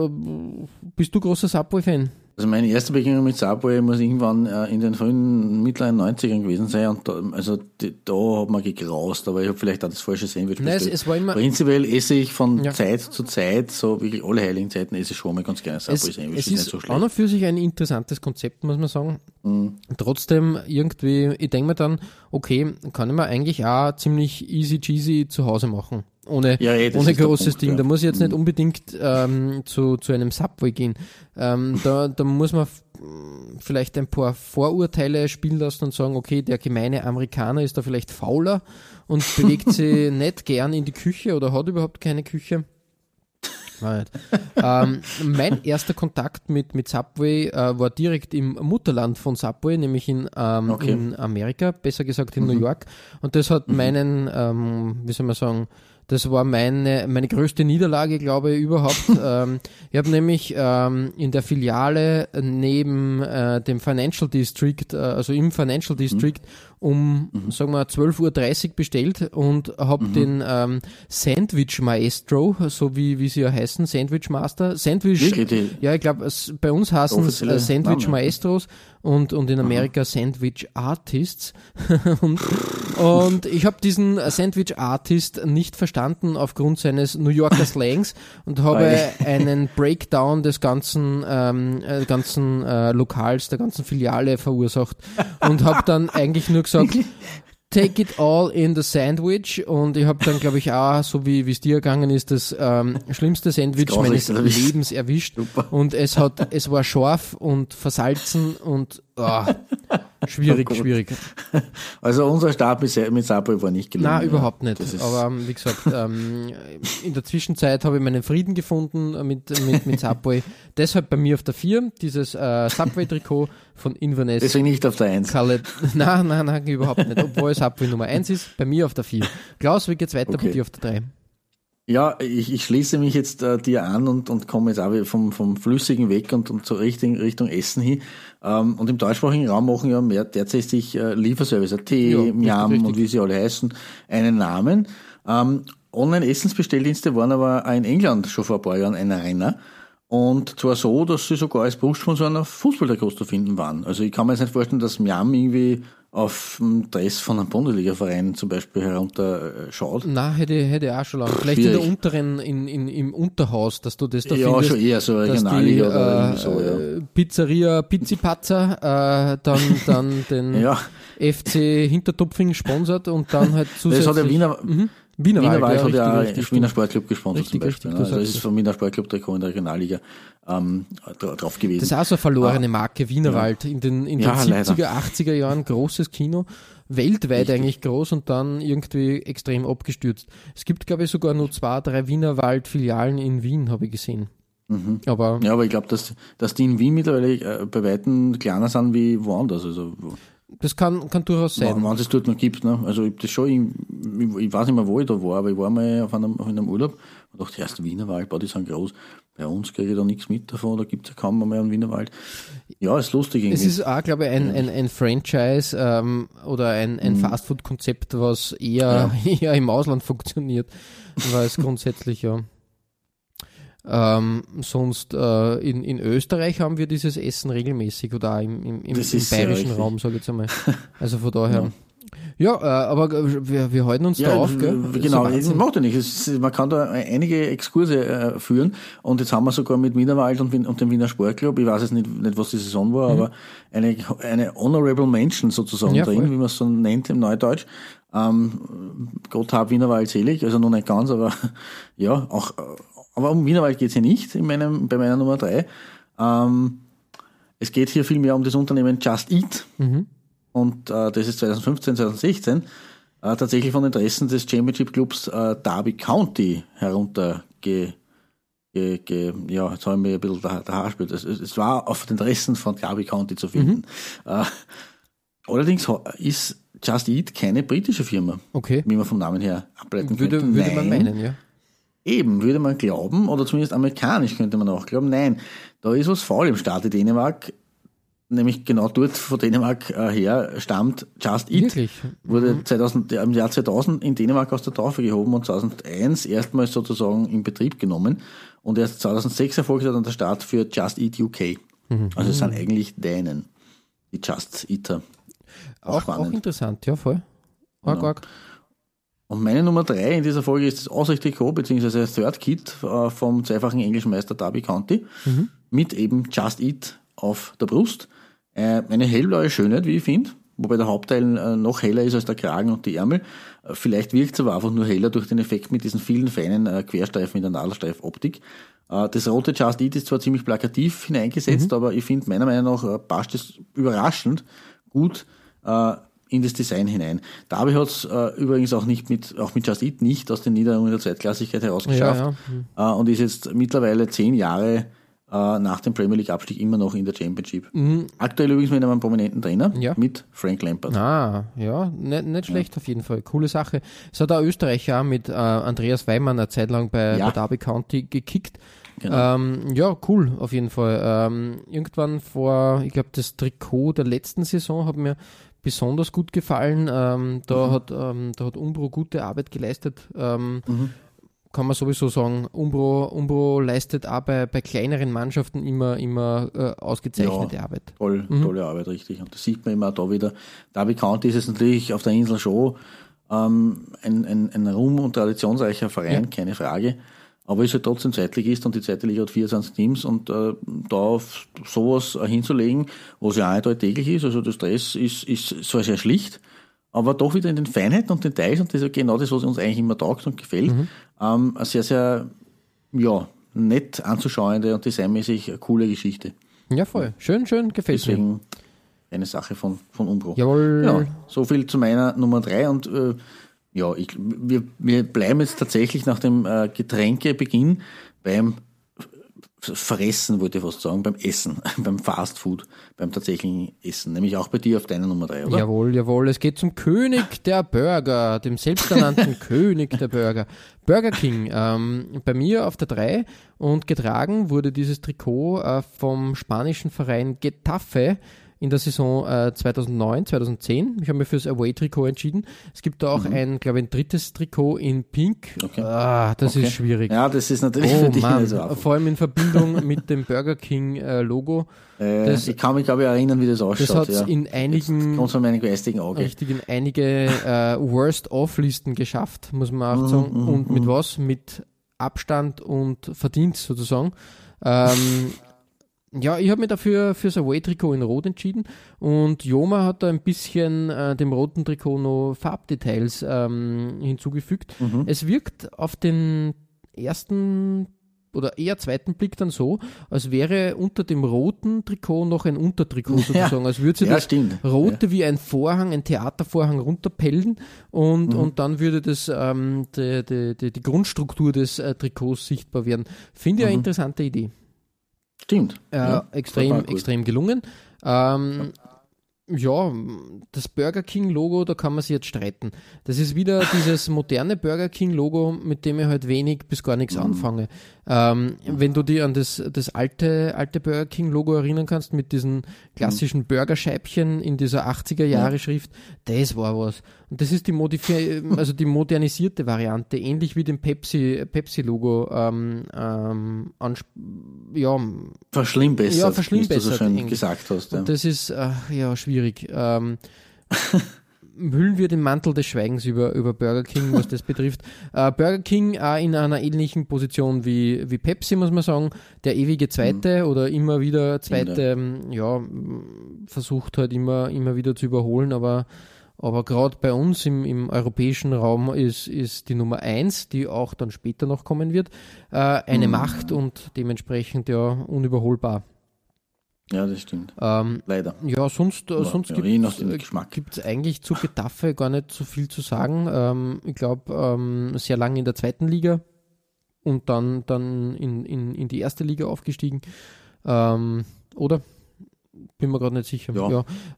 C: bist du großer Subway-Fan?
D: Also meine erste Begegnung mit Subway muss irgendwann äh, in den frühen, mittleren 90ern gewesen sein. Und da, also die, da hat man gegraust, aber ich habe vielleicht auch das falsche Sandwich
C: Nein, es,
D: bestellt.
C: es war immer,
D: Prinzipiell esse ich von
C: Ja.
D: Zeit zu Zeit, so wirklich alle heiligen Zeiten esse ich schon mal ganz gerne
C: es,
D: Subway Sandwich.
C: es
D: ist
C: ist
D: so
C: auch
D: schlecht.
C: noch für sich ein interessantes Konzept, muss man sagen.
D: Mhm.
C: Trotzdem irgendwie, ich denke mir dann, okay, kann ich mir eigentlich auch ziemlich easy cheesy zu Hause machen. Ohne,
D: Ja, eh, das
C: ohne großes
D: Punkt,
C: Ding.
D: ja.
C: Da muss ich jetzt nicht
D: Mhm.
C: unbedingt ähm, zu, zu einem Subway gehen. Ähm, da, da muss man vielleicht ein paar Vorurteile spielen lassen und sagen, okay, der gemeine Amerikaner ist da vielleicht fauler und bewegt sich nicht gern in die Küche oder hat überhaupt keine Küche. Ähm, mein erster Kontakt mit, mit Subway äh, war direkt im Mutterland von Subway, nämlich in, ähm,
D: Okay.
C: in Amerika, besser gesagt in New York. Und das hat meinen, ähm, wie soll man sagen, das war meine, meine größte Niederlage, glaube ich, überhaupt. ähm, ich habe nämlich ähm, in der Filiale neben äh, dem Financial District, äh, also im Financial District, um, sagen wir, 12.30 Uhr bestellt und habe den ähm, Sandwich Maestro, so wie, wie sie ja heißen, Sandwich Master, Sandwich,
D: Wirklich,
C: ja, ich glaube, bei uns heißen äh, Sandwich. Maestros und, und in Amerika Sandwich Artists. und, und ich habe diesen Sandwich Artist nicht verstanden aufgrund seines New Yorker Slangs und habe
D: Ei.
C: einen Breakdown des ganzen, ähm, äh, ganzen äh, Lokals, der ganzen Filiale verursacht und habe dann eigentlich nur gesagt, Take it all in the sandwich und ich habe dann, glaube ich, auch, so wie wie es dir gegangen ist, das ähm, schlimmste Sandwich meines. Lebens erwischt
D: Super.
C: und es hat, es war scharf und versalzen und ah, schwierig,
D: Oh
C: schwierig.
D: Also unser Start mit, mit Subway war nicht gelungen.
C: Na, überhaupt nicht. Aber ähm, wie gesagt, ähm, in der Zwischenzeit habe ich meinen Frieden gefunden äh, mit, mit, mit Subway. Deshalb bei mir auf der 4, dieses äh, Subway-Trikot von Inverness.
D: deswegen nicht auf der Eins.
C: Kalle, nein, nein, nein, überhaupt nicht. Obwohl Subway Nummer 1 ist, bei mir auf der 4. Klaus, wie geht's weiter bei
D: Okay.
C: dir auf der 3?
D: Ja, ich, ich schließe mich jetzt äh, dir an und, und komme jetzt auch vom, vom Flüssigen weg und, und zur Richtung, Richtung Essen hin. Ähm, und im deutschsprachigen Raum machen ja mehr derzeit sich äh, Lieferservice, Tee,
C: Ja,
D: Miam und wie sie alle heißen, einen Namen. Ähm, Online-Essensbestelldienste waren aber auch in England schon vor ein paar Jahren ein Renner. Und zwar so, dass sie sogar als Brustsponsoren auf Fußballtrikots zu finden waren. Also ich kann mir jetzt nicht vorstellen, dass Miam irgendwie auf dem Dress von einem Bundesliga-Verein zum Beispiel herunter äh, schaut.
C: Na, hätte, hätte auch schon lange. Vielleicht in der
D: schwierig.
C: unteren, in, in, im Unterhaus, dass du das da
D: Ja,
C: findest.
D: schon eher so Regionalliga oder
C: äh,
D: so, ja.
C: Pizzeria Pizzipazza, äh, dann, dann den
D: Ja.
C: FC Hintertupfing sponsert und dann halt zusätzlich...
D: Das hat der Wiener,
C: Mhm. Wiener,
D: Wiener Wald
C: ja,
D: hat ja auch
C: richtig, richtig,
D: Wiener. Sportclub gesponsert
C: Richtig,
D: zum Beispiel.
C: richtig,
D: ne? Also das ist vom Wiener Sportclub Trikot in der Regionalliga ähm, dra- drauf gewesen.
C: Das ist auch so eine verlorene Marke, Wienerwald. In den, in den.
D: Ja,
C: 70er,
D: leider.
C: 80er Jahren großes Kino, weltweit eigentlich groß und dann irgendwie extrem abgestürzt. Es gibt, glaube ich, sogar nur zwei, drei Wienerwald-Filialen in Wien, habe ich gesehen. Aber
D: Mhm. ja, aber ich glaube, dass, dass die in Wien mittlerweile äh, bei Weitem kleiner sind wie woanders. Also
C: das kann, kann durchaus sein.
D: wenn es dort noch gibt. Ne? Also ich das schon, ich, ich weiß nicht mehr, wo ich da war, aber ich war mal auf einem, auf einem Urlaub und dachte, erst Wienerwald, boah, die sind groß. Bei uns kriege ich da nichts mit davon, da gibt es ja kaum mehr einen Wienerwald. Ja, ist lustig irgendwie.
C: Es ist auch, glaube ich, ein, ein, ein Franchise ähm, oder ein, ein Fastfood-Konzept, was eher, eher im Ausland funktioniert, weil es grundsätzlich ja. Ähm, sonst äh, in, in Österreich haben wir dieses Essen regelmäßig oder auch im, im, im, im bayerischen. Raum, sage ich jetzt einmal. Also von daher. Ja, äh, aber wir, wir halten uns da auf, gell?
D: Genau,
C: Wahnsinn.
D: macht ja nichts. Ist- Man kann da einige Exkurse äh, führen und jetzt haben wir sogar mit Wienerwald und, und dem Wiener Sportclub, ich weiß jetzt nicht, nicht was die Saison war, aber eine, eine Honorable Mention sozusagen
C: Mhm. Ja,
D: drin,
C: voll.
D: wie man es so nennt im Neudeutsch. Ähm, Gott hab Wienerwald selig, also noch nicht ganz, aber ja, auch, äh, aber um Wienerwald geht's hier nicht in meinem, bei meiner Nummer drei. Ähm, es geht hier vielmehr um das Unternehmen Just Eat. Und äh, das ist 2015, 2016 äh, tatsächlich von Interessen des Championship Clubs äh, Derby County herunter ge, ge, ja, jetzt habe ich mir ein bisschen der, der Haar spürt. Es, es es war auf den Interessen von Derby County zu finden. Äh, allerdings ist Just Eat keine britische Firma,
C: Okay.
D: wie man vom Namen her ableiten
C: Würde,
D: könnte.
C: würde man
D: Nein.
C: meinen, ja.
D: Eben, würde man glauben, oder zumindest amerikanisch könnte man auch glauben. Nein, da ist was faul im Staate Dänemark, nämlich genau dort von Dänemark äh, her stammt Just Eat.
C: Wirklich?
D: Wurde 2000, ja, im Jahr 2000 in Dänemark aus der Taufe gehoben und 2001 erstmals sozusagen in Betrieb genommen. Und erst 2006 erfolgte dann der Start für Just Eat UK. Also es sind eigentlich Dänen, die Just Eater.
C: Auch, auch
D: spannend.
C: interessant, ja, voll. Arg,
D: Genau.
C: arg.
D: Und meine Nummer drei in dieser Folge ist das Ausrichtrikot beziehungsweise Third Kit äh, vom zweifachen englischen Meister Derby County mit eben Just Eat auf der Brust. Äh, eine hellblaue Schönheit, wie ich finde, wobei der Hauptteil äh, noch heller ist als der Kragen und die Ärmel. Vielleicht wirkt es aber einfach nur heller durch den Effekt mit diesen vielen feinen Querstreifen in der Nadelstreifoptik. Das rote Just Eat ist zwar ziemlich plakativ hineingesetzt, aber ich finde meiner Meinung nach passt es überraschend gut in das Design hinein. Derby hat es äh, übrigens auch nicht mit, auch mit Just Eat nicht aus den Niederungen der Zweitklassigkeit herausgeschafft
C: Ja,
D: Äh, und ist jetzt mittlerweile zehn Jahre äh, nach dem Premier League Abstieg immer noch in der Championship. Aktuell übrigens mit einem prominenten Trainer,
C: Mhm. Ja.
D: mit Frank Lampard.
C: Ah, ja, nicht, nicht schlecht auf jeden Fall. Coole Sache. Es hat auch Österreicher mit äh, Andreas Weimann eine Zeit lang bei,
D: Ja.
C: bei Derby County gekickt.
D: Genau.
C: Ähm, ja, cool, auf jeden Fall. Ähm, irgendwann vor, ich glaube, das Trikot der letzten Saison hat mir besonders gut gefallen. Ähm, da,
D: Mhm.
C: hat, ähm, da hat Umbro gute Arbeit geleistet. Ähm, Kann man sowieso sagen, Umbro, Umbro leistet auch bei, bei kleineren Mannschaften immer, immer äh, ausgezeichnete
D: Ja.
C: Arbeit.
D: Toll,
C: Mhm.
D: tolle Arbeit, richtig. Und das sieht man immer auch da wieder. Derby County ist es natürlich auf der Insel schon ähm, ein, ein, ein ruhm- und traditionsreicher Verein,
C: Ja.
D: keine Frage. Aber ist halt trotzdem Zweitligist und die zweite Liga hat 24 Teams und äh, da auf sowas hinzulegen, was ja auch nicht alltäglich ist, also das Dress ist, ist zwar sehr schlicht, aber doch wieder in den Feinheiten und Details und das ist genau das, was uns eigentlich immer taugt und gefällt.
C: Mhm.
D: Ähm, eine sehr, sehr, ja, nett anzuschauende und designmäßig coole Geschichte.
C: Ja, voll. Schön, schön, gefällt mir.
D: Deswegen eine Sache von, von Umbro.
C: Jawohl.
D: Ja, so viel zu meiner Nummer drei und äh, ja, ich, wir, wir bleiben jetzt tatsächlich nach dem äh, Getränkebeginn beim Verressen, wollte ich fast sagen, beim Essen, beim Fast Food, beim tatsächlichen Essen. Nämlich auch bei dir auf deiner Nummer drei, oder?
C: Jawohl, jawohl. Es geht zum König der Burger, dem selbsternannten König der Burger. Burger King, ähm, bei mir auf der 3 und getragen wurde dieses Trikot äh, vom spanischen Verein Getafe in der Saison äh, 2009, 2010. Ich habe mich fürs Away-Trikot entschieden. Es gibt da auch ein, glaube ich, ein drittes Trikot in Pink.
D: Okay.
C: Ah, das
D: Okay.
C: ist schwierig.
D: Ja, das ist natürlich
C: Oh
D: für dich
C: Mann,
D: so
C: vor allem in Verbindung mit dem Burger King äh, Logo.
D: Äh,
C: das-
D: ich kann mich, glaube ich, erinnern, wie das ausschaut.
C: Das hat es
D: ja.
C: in einigen
D: Kommt von meinem geistigen Auge.
C: richtig in einige äh, Worst-Off-Listen geschafft, muss man
D: Mhm,
C: auch sagen. und mit was? Mit Abstand und Verdienst sozusagen. Ähm, ja, ich habe mich dafür fürs Away-Trikot in Rot entschieden und Joma hat da ein bisschen äh, dem roten Trikot noch Farbdetails ähm, hinzugefügt.
D: Mhm.
C: Es wirkt auf den ersten oder eher zweiten Blick dann so, als wäre unter dem roten Trikot noch ein Untertrikot sozusagen, als würde sie
D: Ja,
C: das
D: stimmt.
C: rote wie ein Vorhang, ein Theatervorhang runterpellen und,
D: Mhm.
C: und dann würde das ähm, die, die, die, die Grundstruktur des äh, Trikots sichtbar werden. Finde ich eine interessante Idee.
D: Stimmt.
C: Äh,
D: Mhm. Ja,
C: extrem, extrem gelungen. Ähm, ja, das Burger King Logo, da kann man sich jetzt streiten. Das ist wieder dieses moderne Burger King Logo, mit dem ich halt wenig bis gar
D: Mhm.
C: nichts anfange. Ähm, wenn du dich an das, das alte, alte Burger King Logo erinnern kannst, mit diesen
D: Mhm.
C: klassischen Burgerscheibchen in dieser 80er Jahre Schrift, das war was. Und das ist die modifi also die modernisierte Variante, ähnlich wie dem Pepsi, Pepsi Logo, ähm, ähm, ja,
D: Verschlimmbessert,
C: Ja,
D: wie du so schön gesagt hast. Ja.
C: und das ist äh, ja schwierig. Ähm, hüllen wir den Mantel des Schweigens über, über Burger King, was das betrifft. Äh, Burger King auch in einer ähnlichen Position wie, wie Pepsi, muss man sagen. Der ewige Zweite oder immer wieder Zweite, ähm, ja, versucht halt immer, immer wieder zu überholen, aber aber gerade bei uns im, im europäischen Raum ist, ist die Nummer eins, die auch dann später noch kommen wird, äh, eine Macht und dementsprechend ja unüberholbar.
D: Ja, das stimmt.
C: Ähm,
D: Leider.
C: ja, sonst, äh, sonst
D: ja,
C: gibt
D: Geschmack.
C: es eigentlich zu Getafe gar nicht so viel zu sagen. Ähm, ich glaube, ähm, sehr lange in der zweiten Liga und dann, dann in, in, in die erste Liga aufgestiegen. Ähm, oder? Bin mir gerade nicht sicher.
D: Ja.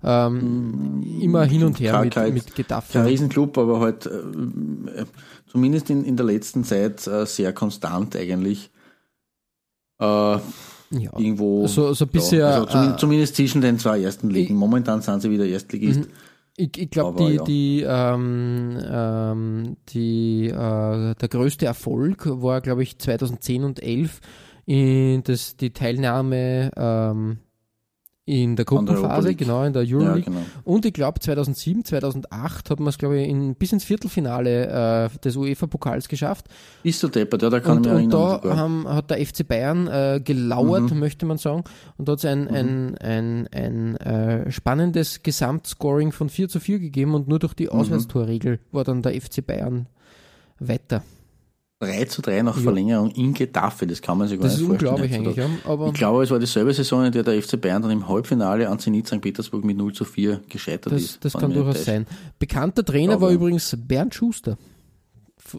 C: Ja. Ähm, immer hin und her
D: Kein-
C: mit,
D: kein-
C: mit
D: Kein
C: Getafe.
D: Riesenclub, aber halt äh, zumindest in, in der letzten Zeit äh, sehr konstant eigentlich. Äh,
C: Ja.
D: irgendwo.
C: So- so bisher,
D: Ja, also zum,
C: äh,
D: zumindest zwischen den zwei ersten Ligen.
C: Mhm.
D: Momentan sind sie wieder Erstligist.
C: Ich, ich glaube, die,
D: ja.
C: die, ähm, ähm, die, äh, der größte Erfolg war, glaube ich, 2010 und 11 in das, die Teilnahme ähm, in der Gruppenphase, genau, in der
D: Ja,
C: Euroleague.
D: genau.
C: Und ich glaube, 2007, 2008 hat man es, glaube ich, in, bis ins Viertelfinale äh, des UEFA-Pokals geschafft.
D: Bist du deppert, ja, da kann
C: Und,
D: ich mich
C: und
D: erinnern.
C: da
D: sogar.
C: haben, hat der FC Bayern äh, gelauert,
D: Mhm.
C: möchte man sagen. Und da hat es ein, ein, ein, ein äh, spannendes Gesamtscoring von 4 zu 4 gegeben und nur durch
D: Mhm.
C: die Auswärtstorregel war dann der FC Bayern weiter.
D: 3 zu 3 nach
C: Ja.
D: Verlängerung in Getafe, das kann man sich gar
C: Das ist
D: nicht vorstellen.
C: unglaublich eigentlich, ja.
D: Ich glaube, es war dieselbe Saison, in der der FC Bayern dann im Halbfinale an Zenit St. Petersburg mit 0 zu 4 gescheitert
C: das,
D: ist.
C: das kann durchaus sein. Bekannter Trainer war übrigens Bernd Schuster.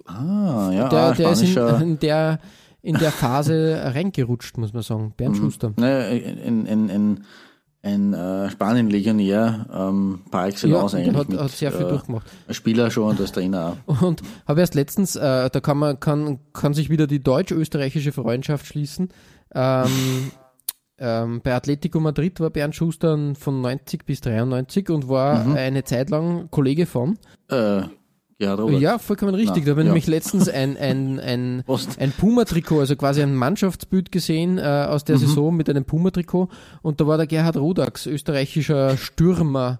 D: Ah, ja,
C: Der,
D: ah,
C: der ist in, in, der, in der Phase reingerutscht, muss man sagen. Bernd Schuster.
D: Ne, ein, ein, ein, ein äh, Spanien-Legionär ähm, par excellence
C: Ja,
D: eigentlich.
C: hat,
D: mit,
C: hat sehr viel
D: äh,
C: durchgemacht.
D: Als Spieler schon und als Trainer auch.
C: Und habe erst letztens, äh, da kann man, kann, kann sich wieder die deutsch-österreichische Freundschaft schließen. Ähm, ähm, bei Atletico Madrid war Bernd Schuster von 90 bis 93 und war
D: Mhm.
C: eine Zeit lang Kollege von.
D: Äh, ja, Robert.
C: Ja, vollkommen richtig.
D: Na,
C: da habe ich
D: ja.
C: nämlich letztens ein, ein, ein, ein Puma-Trikot, also quasi ein Mannschaftsbild gesehen äh, aus
D: Mhm.
C: der Saison mit einem Puma-Trikot und da war der Gerhard Rodax, österreichischer Stürmer,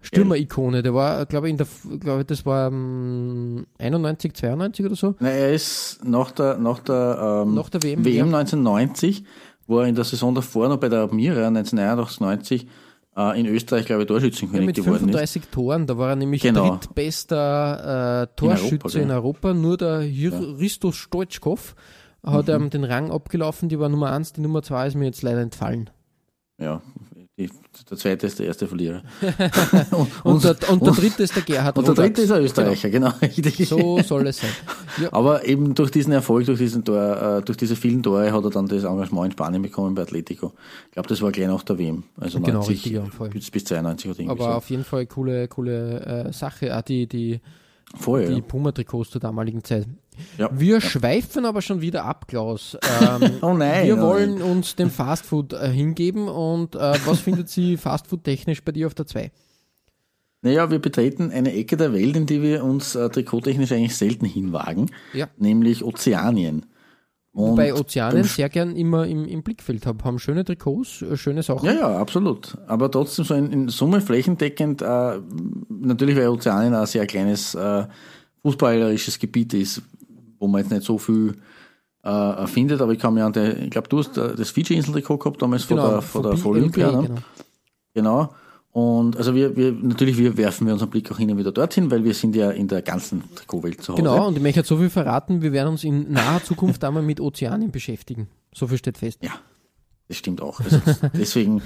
C: Stürmer-Ikone. Der war, glaube ich, in der, glaube ich, das war ähm, 91, 92 oder so.
D: Na, er ist nach der, nach der, ähm,
C: Nach der WM,
D: WM
C: ja.
D: 1990, wo er in der Saison davor noch bei der Mira 1989, 90, äh, in Österreich, glaube ich,
C: Ja,
D: Torschützenkönig
C: mit
D: geworden ist.
C: 35 Toren, da war er nämlich
D: Genau.
C: drittbester äh, Torschütze
D: gell?
C: in Europa, nur der Risto Stoichkov hat
D: Mhm.
C: den Rang abgelaufen, die war Nummer 1, die Nummer 2 ist mir jetzt leider entfallen.
D: Ja, Der zweite ist der erste Verlierer.
C: Und, der, und der dritte ist der Gerhard
D: Und der
C: Rodax.
D: dritte ist ein Österreicher, genau. richtig.
C: So soll es sein. Ja.
D: Aber eben durch diesen Erfolg, durch diesen Tor, äh, durch diese vielen Tore hat er dann das Engagement in Spanien bekommen bei Atletico. Ich glaube, das war gleich nach der WM. Also
C: Genau,
D: 90,
C: richtig, ja, voll.
D: bis, bis 92 oder irgendwie
C: Aber
D: so.
C: auf jeden Fall coole, coole äh, Sache. Auch die, die,
D: Vorher,
C: die
D: ja.
C: Puma-Trikots zur damaligen Zeit.
D: Ja.
C: Wir schweifen aber schon wieder ab, Klaus. Ähm,
D: Oh nein,
C: Wir
D: oh
C: wollen
D: nein.
C: uns dem Fastfood äh, hingeben und äh, was findet sie Fastfood-technisch bei dir auf der 2?
D: Naja, wir betreten eine Ecke der Welt, in die wir uns äh, trikottechnisch eigentlich selten hinwagen,
C: Ja.
D: nämlich Ozeanien. Und
C: Bei Ozeanen
D: beim
C: sehr gern immer im, im Blickfeld habe. Haben schöne Trikots, äh, schöne Sachen.
D: Ja, ja, absolut. Aber trotzdem so in, in Summe flächendeckend, äh, natürlich weil Ozeanien ein sehr kleines äh, fußballerisches Gebiet ist, wo man jetzt nicht so viel äh, findet, aber ich kann mir an der, ich glaube, du hast äh, das Fiji-Insel-Trikot gehabt damals vor der, vor der
C: Genau, vor
D: Olympia, ne?
C: genau.
D: Genau. Und also wir, wir natürlich wir werfen wir unseren Blick auch hin und wieder dorthin, weil wir sind ja in der ganzen Trikotwelt zu Hause.
C: Genau, und ich möchte so viel verraten, wir werden uns in naher Zukunft einmal mit Ozeanien beschäftigen. So viel steht fest.
D: Ja, das stimmt auch. Also deswegen,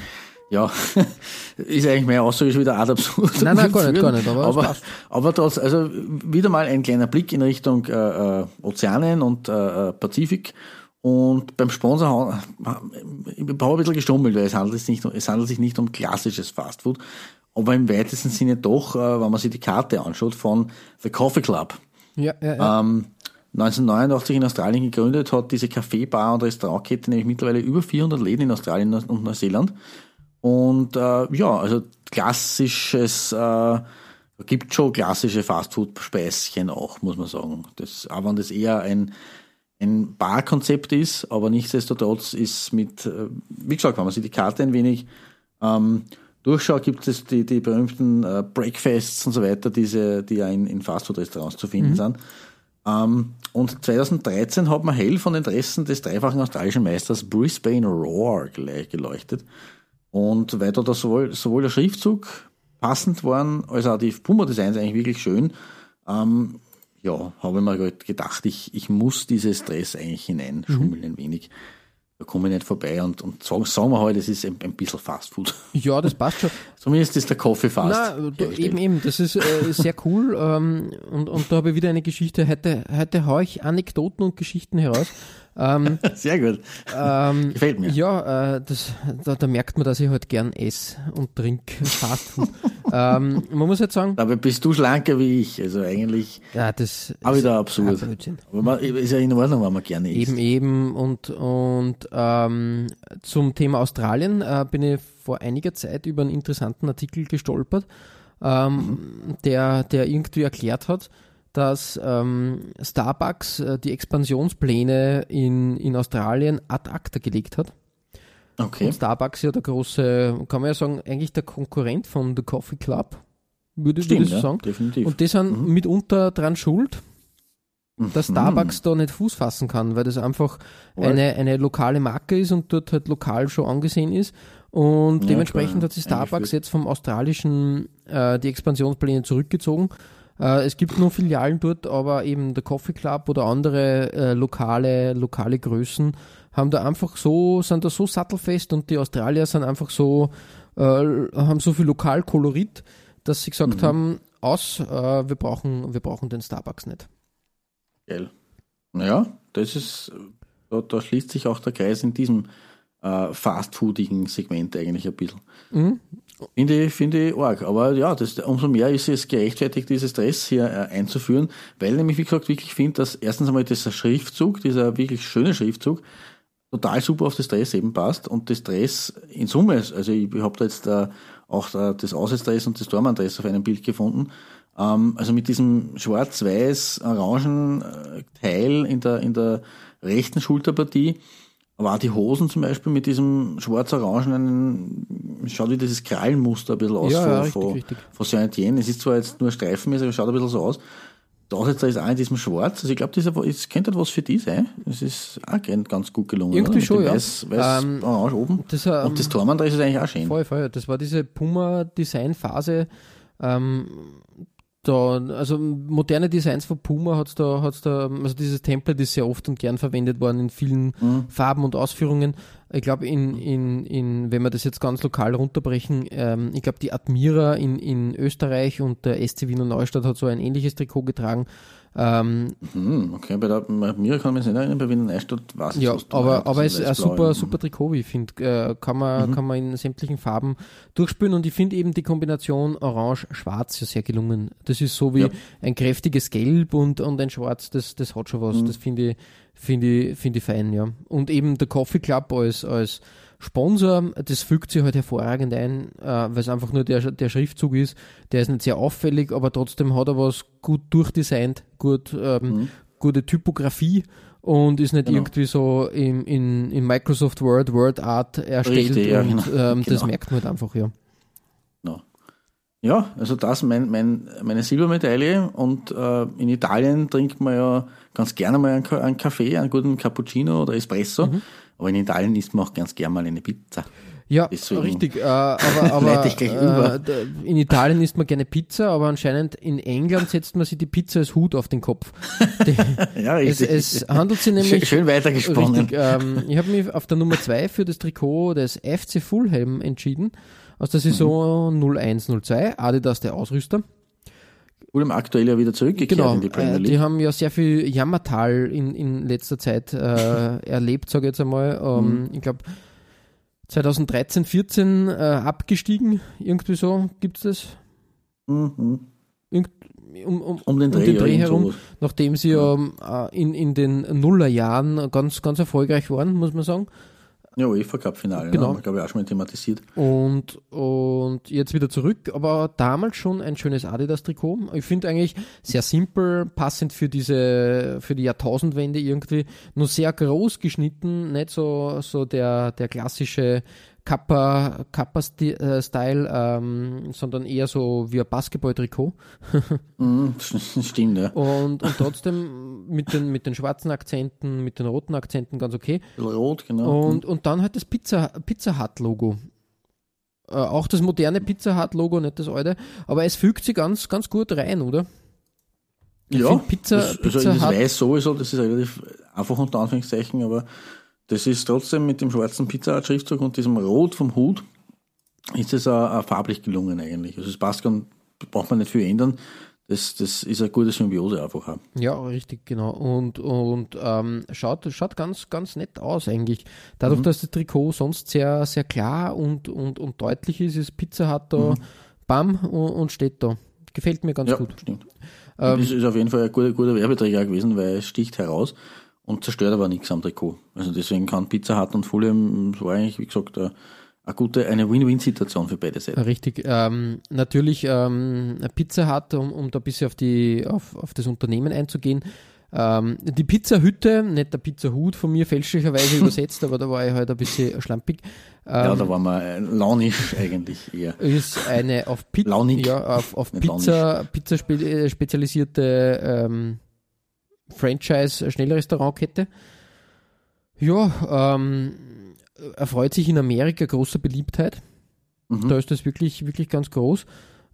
D: ja, ist eigentlich meine Aussage schon wieder ad absurd.
C: Nein, nein, gar nicht, gar nicht, aber
D: aber, aber trotz, also wieder mal ein kleiner Blick in Richtung äh, äh, Ozeanien und äh, äh, Pazifik. Und beim Sponsor, ich habe ein bisschen gestummelt, weil es handelt, sich nicht, um- es handelt sich nicht um klassisches Fastfood, aber im weitesten Sinne doch, äh, wenn man sich die Karte anschaut, von The Coffee Club.
C: Ja, ja, ja.
D: Ähm, 1989 in Australien gegründet, hat diese Kaffeebar und Restaurantkette nämlich mittlerweile über 400 Läden in Australien und Neuseeland. Und äh, ja, also klassisches, äh, gibt schon klassische Fastfood-Speischen auch, muss man sagen. Das, auch wenn das eher ein, ein Barkonzept ist, aber nichtsdestotrotz ist mit, äh, wie gesagt, wenn man sich die Karte ein wenig ähm, durchschaut, gibt es die, die berühmten äh, Breakfasts und so weiter, diese, die ja in, in Fastfood-Restaurants zu finden sind. Ähm, und 2013 hat man hell von den Interessen des dreifachen australischen Meisters Brisbane Roar gele- geleuchtet. Und weil da sowohl, sowohl der Schriftzug passend waren, als auch die Puma-Designs eigentlich wirklich schön, ähm, ja, habe ich mir halt gedacht, ich, ich muss dieses Dress eigentlich hineinschummeln ein wenig. Da komme ich nicht vorbei und, und sagen, sagen wir halt, es ist ein, ein bisschen Fastfood.
C: ja, das passt schon.
D: Zumindest ist der Kaffee fast. Hergestellt.
C: eben, eben, das ist äh, sehr cool. Ähm, und, und da habe ich wieder eine Geschichte. Heute, heute haue ich Anekdoten und Geschichten heraus. Ähm,
D: Sehr gut.
C: ähm,
D: Gefällt mir.
C: Ja, äh, das, da, da merkt man, dass ich halt gern esse und trinke ähm, man muss jetzt sagen,
D: Dabei bist du schlanker wie ich. Also eigentlich
C: ja, das
D: auch
C: ist
D: wieder absurd. Aber man, ist ja in Ordnung, wenn man gerne isst.
C: Eben, eben. Und, und ähm, zum Thema Australien äh, bin ich vor einiger Zeit über einen interessanten Artikel gestolpert, ähm, der, der irgendwie erklärt hat, dass ähm, Starbucks äh, die Expansionspläne in, in Australien ad acta gelegt hat.
D: Okay.
C: Und Starbucks ja der große, kann man ja sagen, eigentlich der Konkurrent von The Coffee Club, würde, würde
D: Stimmt,
C: ich so
D: ja,
C: sagen.
D: definitiv.
C: Und die sind mitunter dran schuld, dass
D: Mhm.
C: Starbucks da nicht Fuß fassen kann, weil das einfach eine, eine lokale Marke ist und dort halt lokal schon angesehen ist. Und
D: Ja,
C: dementsprechend
D: klar,
C: hat sich Starbucks jetzt vom australischen äh, die Expansionspläne zurückgezogen. Äh, es gibt nur Filialen dort, aber eben der Coffee Club oder andere äh, lokale, lokale Größen haben da einfach so, sind da so sattelfest und die Australier sind einfach so, äh, haben so viel Lokalkolorit, dass sie
D: Mhm.
C: gesagt haben, aus, äh, wir brauchen, wir brauchen den Starbucks nicht.
D: Geil. Naja, das ist, da, da schließt sich auch der Kreis in diesem äh, fastfoodigen Segment eigentlich ein bisschen.
C: Mhm.
D: Finde ich, finde ich arg. Aber ja, das, umso mehr ist es gerechtfertigt, dieses Stress hier äh, einzuführen, weil nämlich, wie gesagt, wirklich finde, dass erstens einmal dieser Schriftzug, dieser wirklich schöne Schriftzug, total super auf das Dress eben passt und das Dress in Summe, also ich, habe da jetzt äh, auch äh, das Auswärtsdress und das Dortmund-Dress auf einem Bild gefunden, ähm, also mit diesem schwarz-weiß-orangen Teil in der, in der rechten Schulterpartie, aber auch die Hosen zum Beispiel mit diesem schwarz-orangenen, schaut wie dieses Krallenmuster ein bisschen aus
C: Ja,
D: von,
C: ja, richtig,
D: von,
C: richtig.
D: von Saint-Étienne. Es ist zwar jetzt nur streifenmäßig, aber schaut ein bisschen so aus. Der Aussetzer ist auch in diesem Schwarz. Also ich glaube, das, ist- das könnte etwas für die sein. Es ist auch ganz gut gelungen.
C: Irgendwie schon, ja.
D: Weiß, weiß
C: Ähm,
D: orange oben.
C: das, ähm,
D: Und das Tormann ist eigentlich auch schön.
C: Voll, voll. Das war diese Puma-Design-Phase. Ähm, da, also moderne Designs von Puma hat's da, hat's da, also dieses Template ist sehr oft und gern verwendet worden in vielen
D: Mhm.
C: Farben und Ausführungen. Ich glaube, in, in, in, wenn wir das jetzt ganz lokal runterbrechen, ähm, ich glaube, die Admira in, in Österreich und der SC Wiener Neustadt hat so ein ähnliches Trikot getragen. Ähm,
D: Hm, okay, bei der bei mir kann man sich nicht erinnern, bei Wiener Neustadt weiß ich
C: ja,
D: was
C: aber, aber es ist ein super, super Trikot, wie ich finde. Äh, kann, man,
D: Mhm.
C: kann man in sämtlichen Farben durchspielen und ich finde eben die Kombination Orange-Schwarz ja sehr gelungen. Das ist so wie
D: Ja.
C: ein kräftiges Gelb und, und ein Schwarz, das, das hat schon
D: Mhm.
C: was. Das finde ich, finde ich, finde ich fein, ja. Und eben der Coffee Club als, als Sponsor, das fügt sich halt hervorragend ein, äh, weil es einfach nur der, der Schriftzug ist. Der ist nicht sehr auffällig, aber trotzdem hat er was gut durchdesignt, gut, ähm, gute Typografie und ist nicht
D: Mhm. Genau.
C: irgendwie so in, in, in Microsoft Word, Word Art erstellt
D: Richtig, ja,
C: und
D: genau.
C: ähm, das
D: Genau.
C: merkt man halt einfach, ja.
D: Ja, also das mein, mein, meine Silbermedaille und äh, in Italien trinkt man ja ganz gerne mal einen, einen Kaffee, einen guten Cappuccino oder Espresso,
C: Mhm.
D: Aber in Italien isst man auch ganz gerne mal eine Pizza.
C: Ja,
D: Deswegen
C: richtig. Äh, aber aber äh, in Italien isst man gerne Pizza, aber anscheinend in England setzt man sich die Pizza als Hut auf den Kopf. Die,
D: Ja,
C: es,
D: richtig.
C: es handelt sich nämlich
D: schön, schön weitergesponnen.
C: Richtig, ähm, ich habe mich auf der Nummer 2 für das Trikot des FC Fulham entschieden. Aus der Saison 01-02, Adidas der Ausrüster.
D: Fulham aktuell ja wieder zurückgekehrt
C: Genau,
D: in die Premier
C: äh,
D: League.
C: die haben ja sehr viel Jammertal in, in letzter Zeit äh, erlebt, sage ich jetzt einmal. Ähm,
D: Mhm.
C: Ich glaube 2013, 14 äh, abgestiegen, irgendwie so, gibt's das?
D: Mhm.
C: Irgend, um, um,
D: Um den Dreh, ja, irgend
C: herum,
D: sowas.
C: nachdem sie ja äh, in, in den Nullerjahren ganz, ganz erfolgreich waren, muss man sagen.
D: Ja, UEFA Cup Finale,
C: Genau.
D: ne? haben wir glaube ich auch schon mal thematisiert.
C: Und, und jetzt wieder zurück, aber damals schon ein schönes Adidas-Trikot. Ich finde eigentlich sehr simpel, passend für diese, für die Jahrtausendwende irgendwie, nur sehr groß geschnitten, nicht so, so der, der klassische Kappa, Kappa-Style, ähm, sondern eher so wie ein Basketball-Trikot.
D: Mhm, stimmt, ja.
C: Und, und trotzdem mit den, mit den schwarzen Akzenten, mit den roten Akzenten ganz okay.
D: Rot, genau.
C: Und, und dann halt das Pizza, Pizza Hut Logo. Äh, auch das moderne Pizza Hut Logo, nicht das alte. Aber es fügt sich ganz, ganz gut rein, oder? Ich
D: ja,
C: Pizza,
D: das, also
C: Pizza
D: das
C: Hut,
D: Weiß sowieso, das ist relativ einfach unter Anführungszeichen, aber das ist trotzdem mit dem schwarzen Pizza Hut Schriftzug und diesem Rot vom Hut ist es auch, farblich gelungen eigentlich. Also es passt ganz, braucht man nicht viel ändern. Das, das ist eine gute Symbiose einfach. auch.
C: ja, richtig, genau. Und, und ähm, schaut, schaut ganz, ganz nett aus eigentlich. Dadurch, dass das Trikot sonst sehr, sehr klar und, und, und deutlich ist, ist Pizza Hut da bam und, und steht da. Gefällt mir ganz
D: Ja,
C: gut.
D: stimmt.
C: Ähm,
D: das ist auf jeden Fall ein guter, guter Werbeträger gewesen, weil es sticht heraus und zerstört aber nichts am Trikot. Also deswegen kann Pizza Hut und Fulham, war eigentlich, wie gesagt, eine, eine gute, eine Win-Win-Situation für beide Seiten.
C: Richtig. Ähm, natürlich ähm, Pizza Hut, um, um da ein bisschen auf, die, auf, auf das Unternehmen einzugehen. Ähm, die Pizzahütte, nicht der Pizzahut von mir fälschlicherweise übersetzt, aber da war ich halt ein bisschen schlampig.
D: Ja,
C: Ähm,
D: da waren wir äh, launisch eigentlich eher.
C: ist eine auf, Pi
D: Launig.
C: ja, auf, auf Pizza, Pizza spe äh, spezialisierte ähm, Franchise-Schnellrestaurantkette. Ja, ähm, erfreut sich in Amerika großer Beliebtheit.
D: Mhm.
C: Da ist das wirklich, wirklich ganz groß.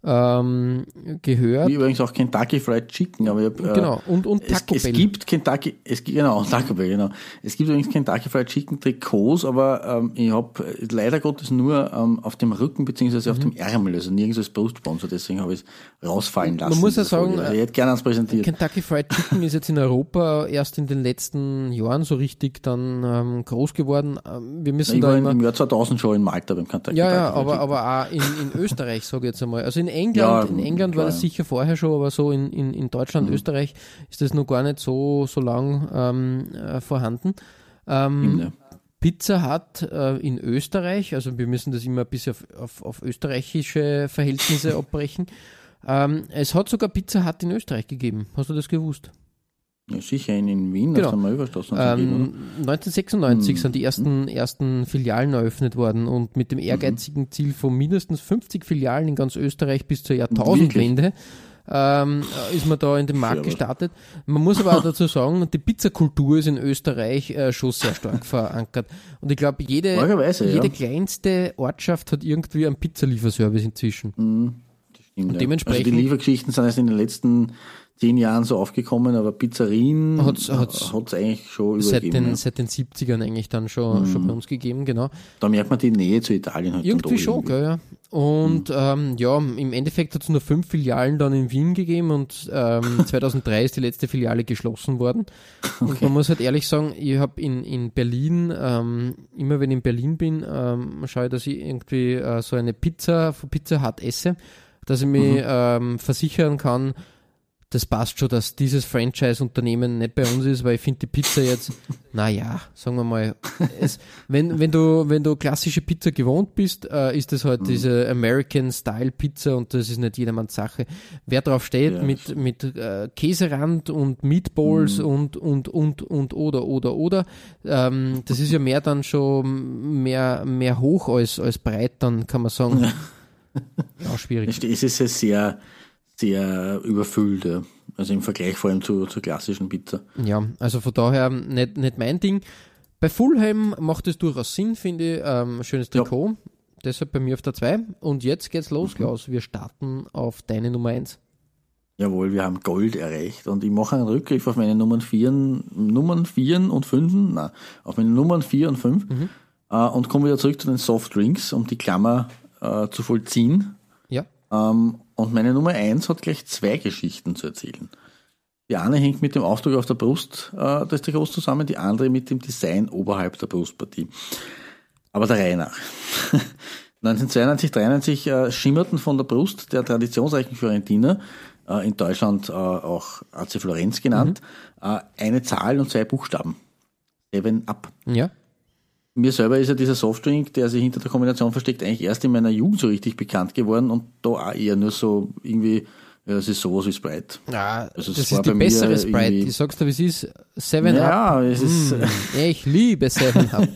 C: Ähm, gehört.
D: Wie übrigens auch Kentucky Fried Chicken, aber ich hab, äh,
C: genau. Und, und
D: es,
C: Taco
D: es
C: Bell.
D: gibt Kentucky, es gibt, genau, Taco Bell, genau. Es gibt übrigens Kentucky Fried Chicken Trikots, aber ähm, ich habe leider Gottes nur ähm, auf dem Rücken beziehungsweise auf dem Ärmel, also nirgends als Brustsponsor, deswegen habe ich es rausfallen lassen.
C: Mhm. muss ja sagen,
D: also ich hätte gerne eins präsentiert.
C: Kentucky Fried Chicken ist jetzt in Europa erst in den letzten Jahren so richtig dann ähm, groß geworden. Ähm, wir müssen
D: Ich
C: da
D: war
C: immer.
D: im Jahr 2000 schon in Malta beim Kentucky
C: Ja,
D: Fried
C: ja, aber, aber auch in, in Österreich, sage ich jetzt einmal. Also in England,
D: Ja,
C: in England war
D: klar,
C: das
D: ja.
C: sicher vorher schon, aber so in, in, in Deutschland,
D: Mhm.
C: Österreich ist das noch gar nicht so, so lang ähm, äh, vorhanden. Ähm,
D: ja.
C: Pizza hat äh, in Österreich, also wir müssen das immer ein bisschen auf, auf, auf österreichische Verhältnisse abbrechen. Ähm, es hat sogar Pizza Hut in Österreich gegeben. Hast du das gewusst?
D: Ja, sicher in, in Wien,
C: Genau.
D: auf der gegeben,
C: Ähm, 1996
D: Hm.
C: sind die ersten, ersten Filialen eröffnet worden und mit dem
D: Mhm.
C: ehrgeizigen Ziel von mindestens 50 Filialen in ganz Österreich bis zur Jahrtausendwende ähm, äh, ist man da in den Markt gestartet. Man muss aber auch dazu sagen, die Pizzakultur ist in Österreich äh, schon sehr stark verankert. Und ich glaube, jede,
D: Argerweise, ja.
C: jede kleinste Ortschaft hat irgendwie einen Pizzalieferservice inzwischen.
D: oder? Stimmt,
C: Und dementsprechend-
D: Also die Liefergeschichten sind erst in den letzten zehn Jahren so aufgekommen, aber Pizzerien
C: hat's- hat's
D: eigentlich schon
C: Seit
D: übergeben.
C: den,
D: ja.
C: seit den 70ern eigentlich dann schon, schon bei uns gegeben, genau.
D: Da merkt man die Nähe zu Italien halt
C: Irgendwie schon,
D: doch
C: gell, ja. Und ähm, ja, im Endeffekt hat es nur fünf Filialen dann in Wien gegeben und ähm, 2003 ist die letzte Filiale geschlossen worden. Und man muss halt ehrlich sagen, ich habe in, in Berlin, ähm, immer wenn ich in Berlin bin, ähm, schaue ich, dass ich irgendwie äh, so eine Pizza von Pizza Hut esse, dass ich mich ähm, versichern kann, das passt schon, dass dieses Franchise-Unternehmen nicht bei uns ist, weil ich finde die Pizza jetzt, naja, sagen wir mal, es, wenn, wenn, du, wenn du klassische Pizza gewohnt bist, äh, ist das halt diese American-Style-Pizza und das ist nicht jedermanns Sache. Wer drauf steht,
D: Ja,
C: mit, mit äh, Käserand und Meatballs und, und, und, und, oder, oder, oder, ähm, das ist ja mehr dann schon mehr, mehr hoch als, als breit, dann kann man sagen. Ja, schwierig.
D: Es ist ja sehr, sehr überfüllt, ja. Also im Vergleich vor allem zu, zur klassischen Pizza.
C: Ja, also von daher nicht, nicht mein Ding. Bei Fulham macht es durchaus Sinn, finde ich. Ähm, schönes
D: Ja.
C: Trikot. Deshalb bei mir auf der 2. Und jetzt geht's los, Klaus. Wir starten auf deine Nummer 1.
D: Jawohl, wir haben Gold erreicht und ich mache einen Rückgriff auf meine Nummern 4, Nummern 4 und 5, nein, auf meine Nummern 4 und 5 äh, und komme wieder zurück zu den Softdrinks, um die Klammer äh, zu vollziehen.
C: Ja.
D: Ähm, und meine Nummer 1 hat gleich zwei Geschichten zu erzählen. Die eine hängt mit dem Aufdruck auf der Brust äh, des Trikots zusammen, die andere mit dem Design oberhalb der Brustpartie. Aber der Reihe nach. 1992, 93 äh, schimmerten von der Brust der traditionsreichen Fiorentiner, äh, in Deutschland äh, auch AC Florenz genannt, äh, eine Zahl und zwei Buchstaben. Seven Up.
C: Ja.
D: Mir selber ist ja dieser Softdrink, der sich hinter der Kombination versteckt, eigentlich erst in meiner Jugend so richtig bekannt geworden und da auch eher nur so irgendwie, ja, das ist sowas wie Sprite.
C: Ja,
D: Also es
C: das ist die bessere Sprite. Ich sag's dir, wie es ist. Seven
D: Ja,
C: Up.
D: es ist,
C: Mm, ich liebe Seven Up.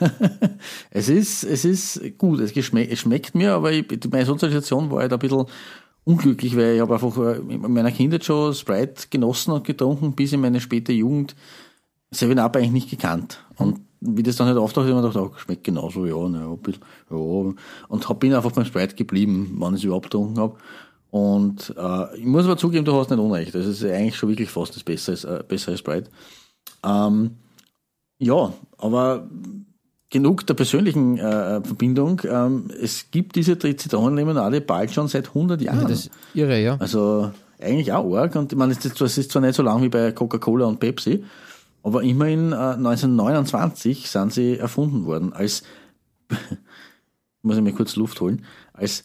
D: es ist, es ist gut, es, geschme es schmeckt mir, aber ich, meine Sozialisation war halt ein bisschen unglücklich, weil ich habe einfach äh, in meiner Kindheit schon Sprite genossen und getrunken, bis in meine späte Jugend Seven Up eigentlich nicht gekannt. Und wie das dann halt auftaucht, habe ich mir gedacht, oh, schmeckt genauso, ja, ne, ein bisschen, ja. Und hab, bin einfach beim Sprite geblieben, wann ich es überhaupt getrunken habe. Und äh, ich muss aber zugeben, du hast nicht Unrecht. Das ist eigentlich schon wirklich fast das bessere, äh, bessere Sprite. Ähm, ja, aber genug der persönlichen äh, Verbindung. Ähm, es gibt diese Zitronenlimonade bald schon seit 100 Jahren.
C: Das ist irre, ja.
D: Also eigentlich auch arg. Und ich meine, es ist zwar nicht so lang wie bei Coca-Cola und Pepsi, aber immerhin äh, 1929 sind sie erfunden worden als, muss ich mir kurz Luft holen, als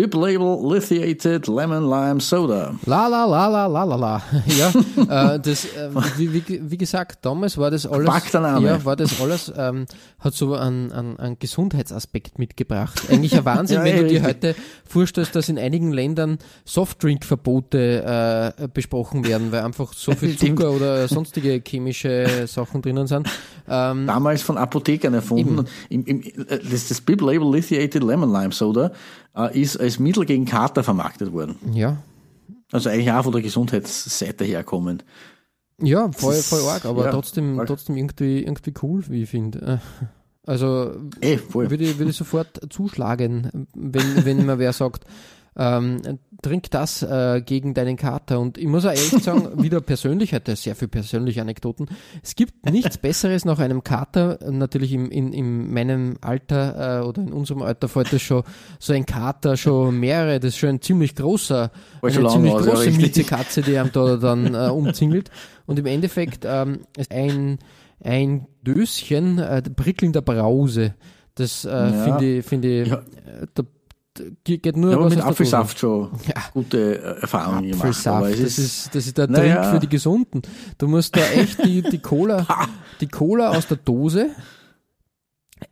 D: Bib Label Lithiated Lemon Lime Soda.
C: La la la la la la la. Ja, äh, das, äh, wie, wie, wie gesagt, damals war das alles,
D: Verpackter Name.
C: ja, war das alles, ähm, hat so einen, einen, einen Gesundheitsaspekt mitgebracht. Eigentlich ein Wahnsinn,
D: Ja,
C: wenn
D: ja,
C: du dir heute vorstellst, dass in einigen Ländern Softdrinkverbote äh, besprochen werden, weil einfach so viel. Zucker oder sonstige chemische Sachen drinnen sind. Ähm,
D: Damals von Apothekern erfunden. Und Im, im, äh, das, das Bib Label Lithiated Lemon Lime Soda ist als Mittel gegen Kater vermarktet worden.
C: ja,
D: Also eigentlich auch von der Gesundheitsseite herkommend.
C: Ja, voll, voll arg, aber
D: ja,
C: trotzdem,
D: arg.
C: trotzdem irgendwie, irgendwie cool, wie ich finde. Äh, Also
D: Eh, voll.
C: würde, ich- würde ich sofort zuschlagen, wenn, wenn mir wer sagt, ähm, trink das äh, gegen deinen Kater. Und ich muss auch ehrlich sagen, wieder persönlich, hatte sehr viel persönliche Anekdoten. Es gibt nichts Besseres nach einem Kater, natürlich im, in, in meinem Alter äh, oder in unserem Alter fällt das schon so ein Kater, schon mehrere, das ist schon ein ziemlich großer,
D: War
C: eine ziemlich
D: aus,
C: große. Miezekatze, die einem da dann äh, umzingelt. Und im Endeffekt ähm, ist ein, ein Döschen äh, prickelnder Brause. Das äh,
D: Ja.
C: finde ich, finde ich,
D: Ja.
C: äh, da geht nur
D: Ja, aber mit Apfelsaft schon
C: Ja.
D: gute äh, Erfahrungen
C: Dose.
D: gemacht.
C: Apfelsaft, das ist, das ist der
D: Naja.
C: Drink für die Gesunden. Du musst da echt die, die Cola, die Cola aus der Dose,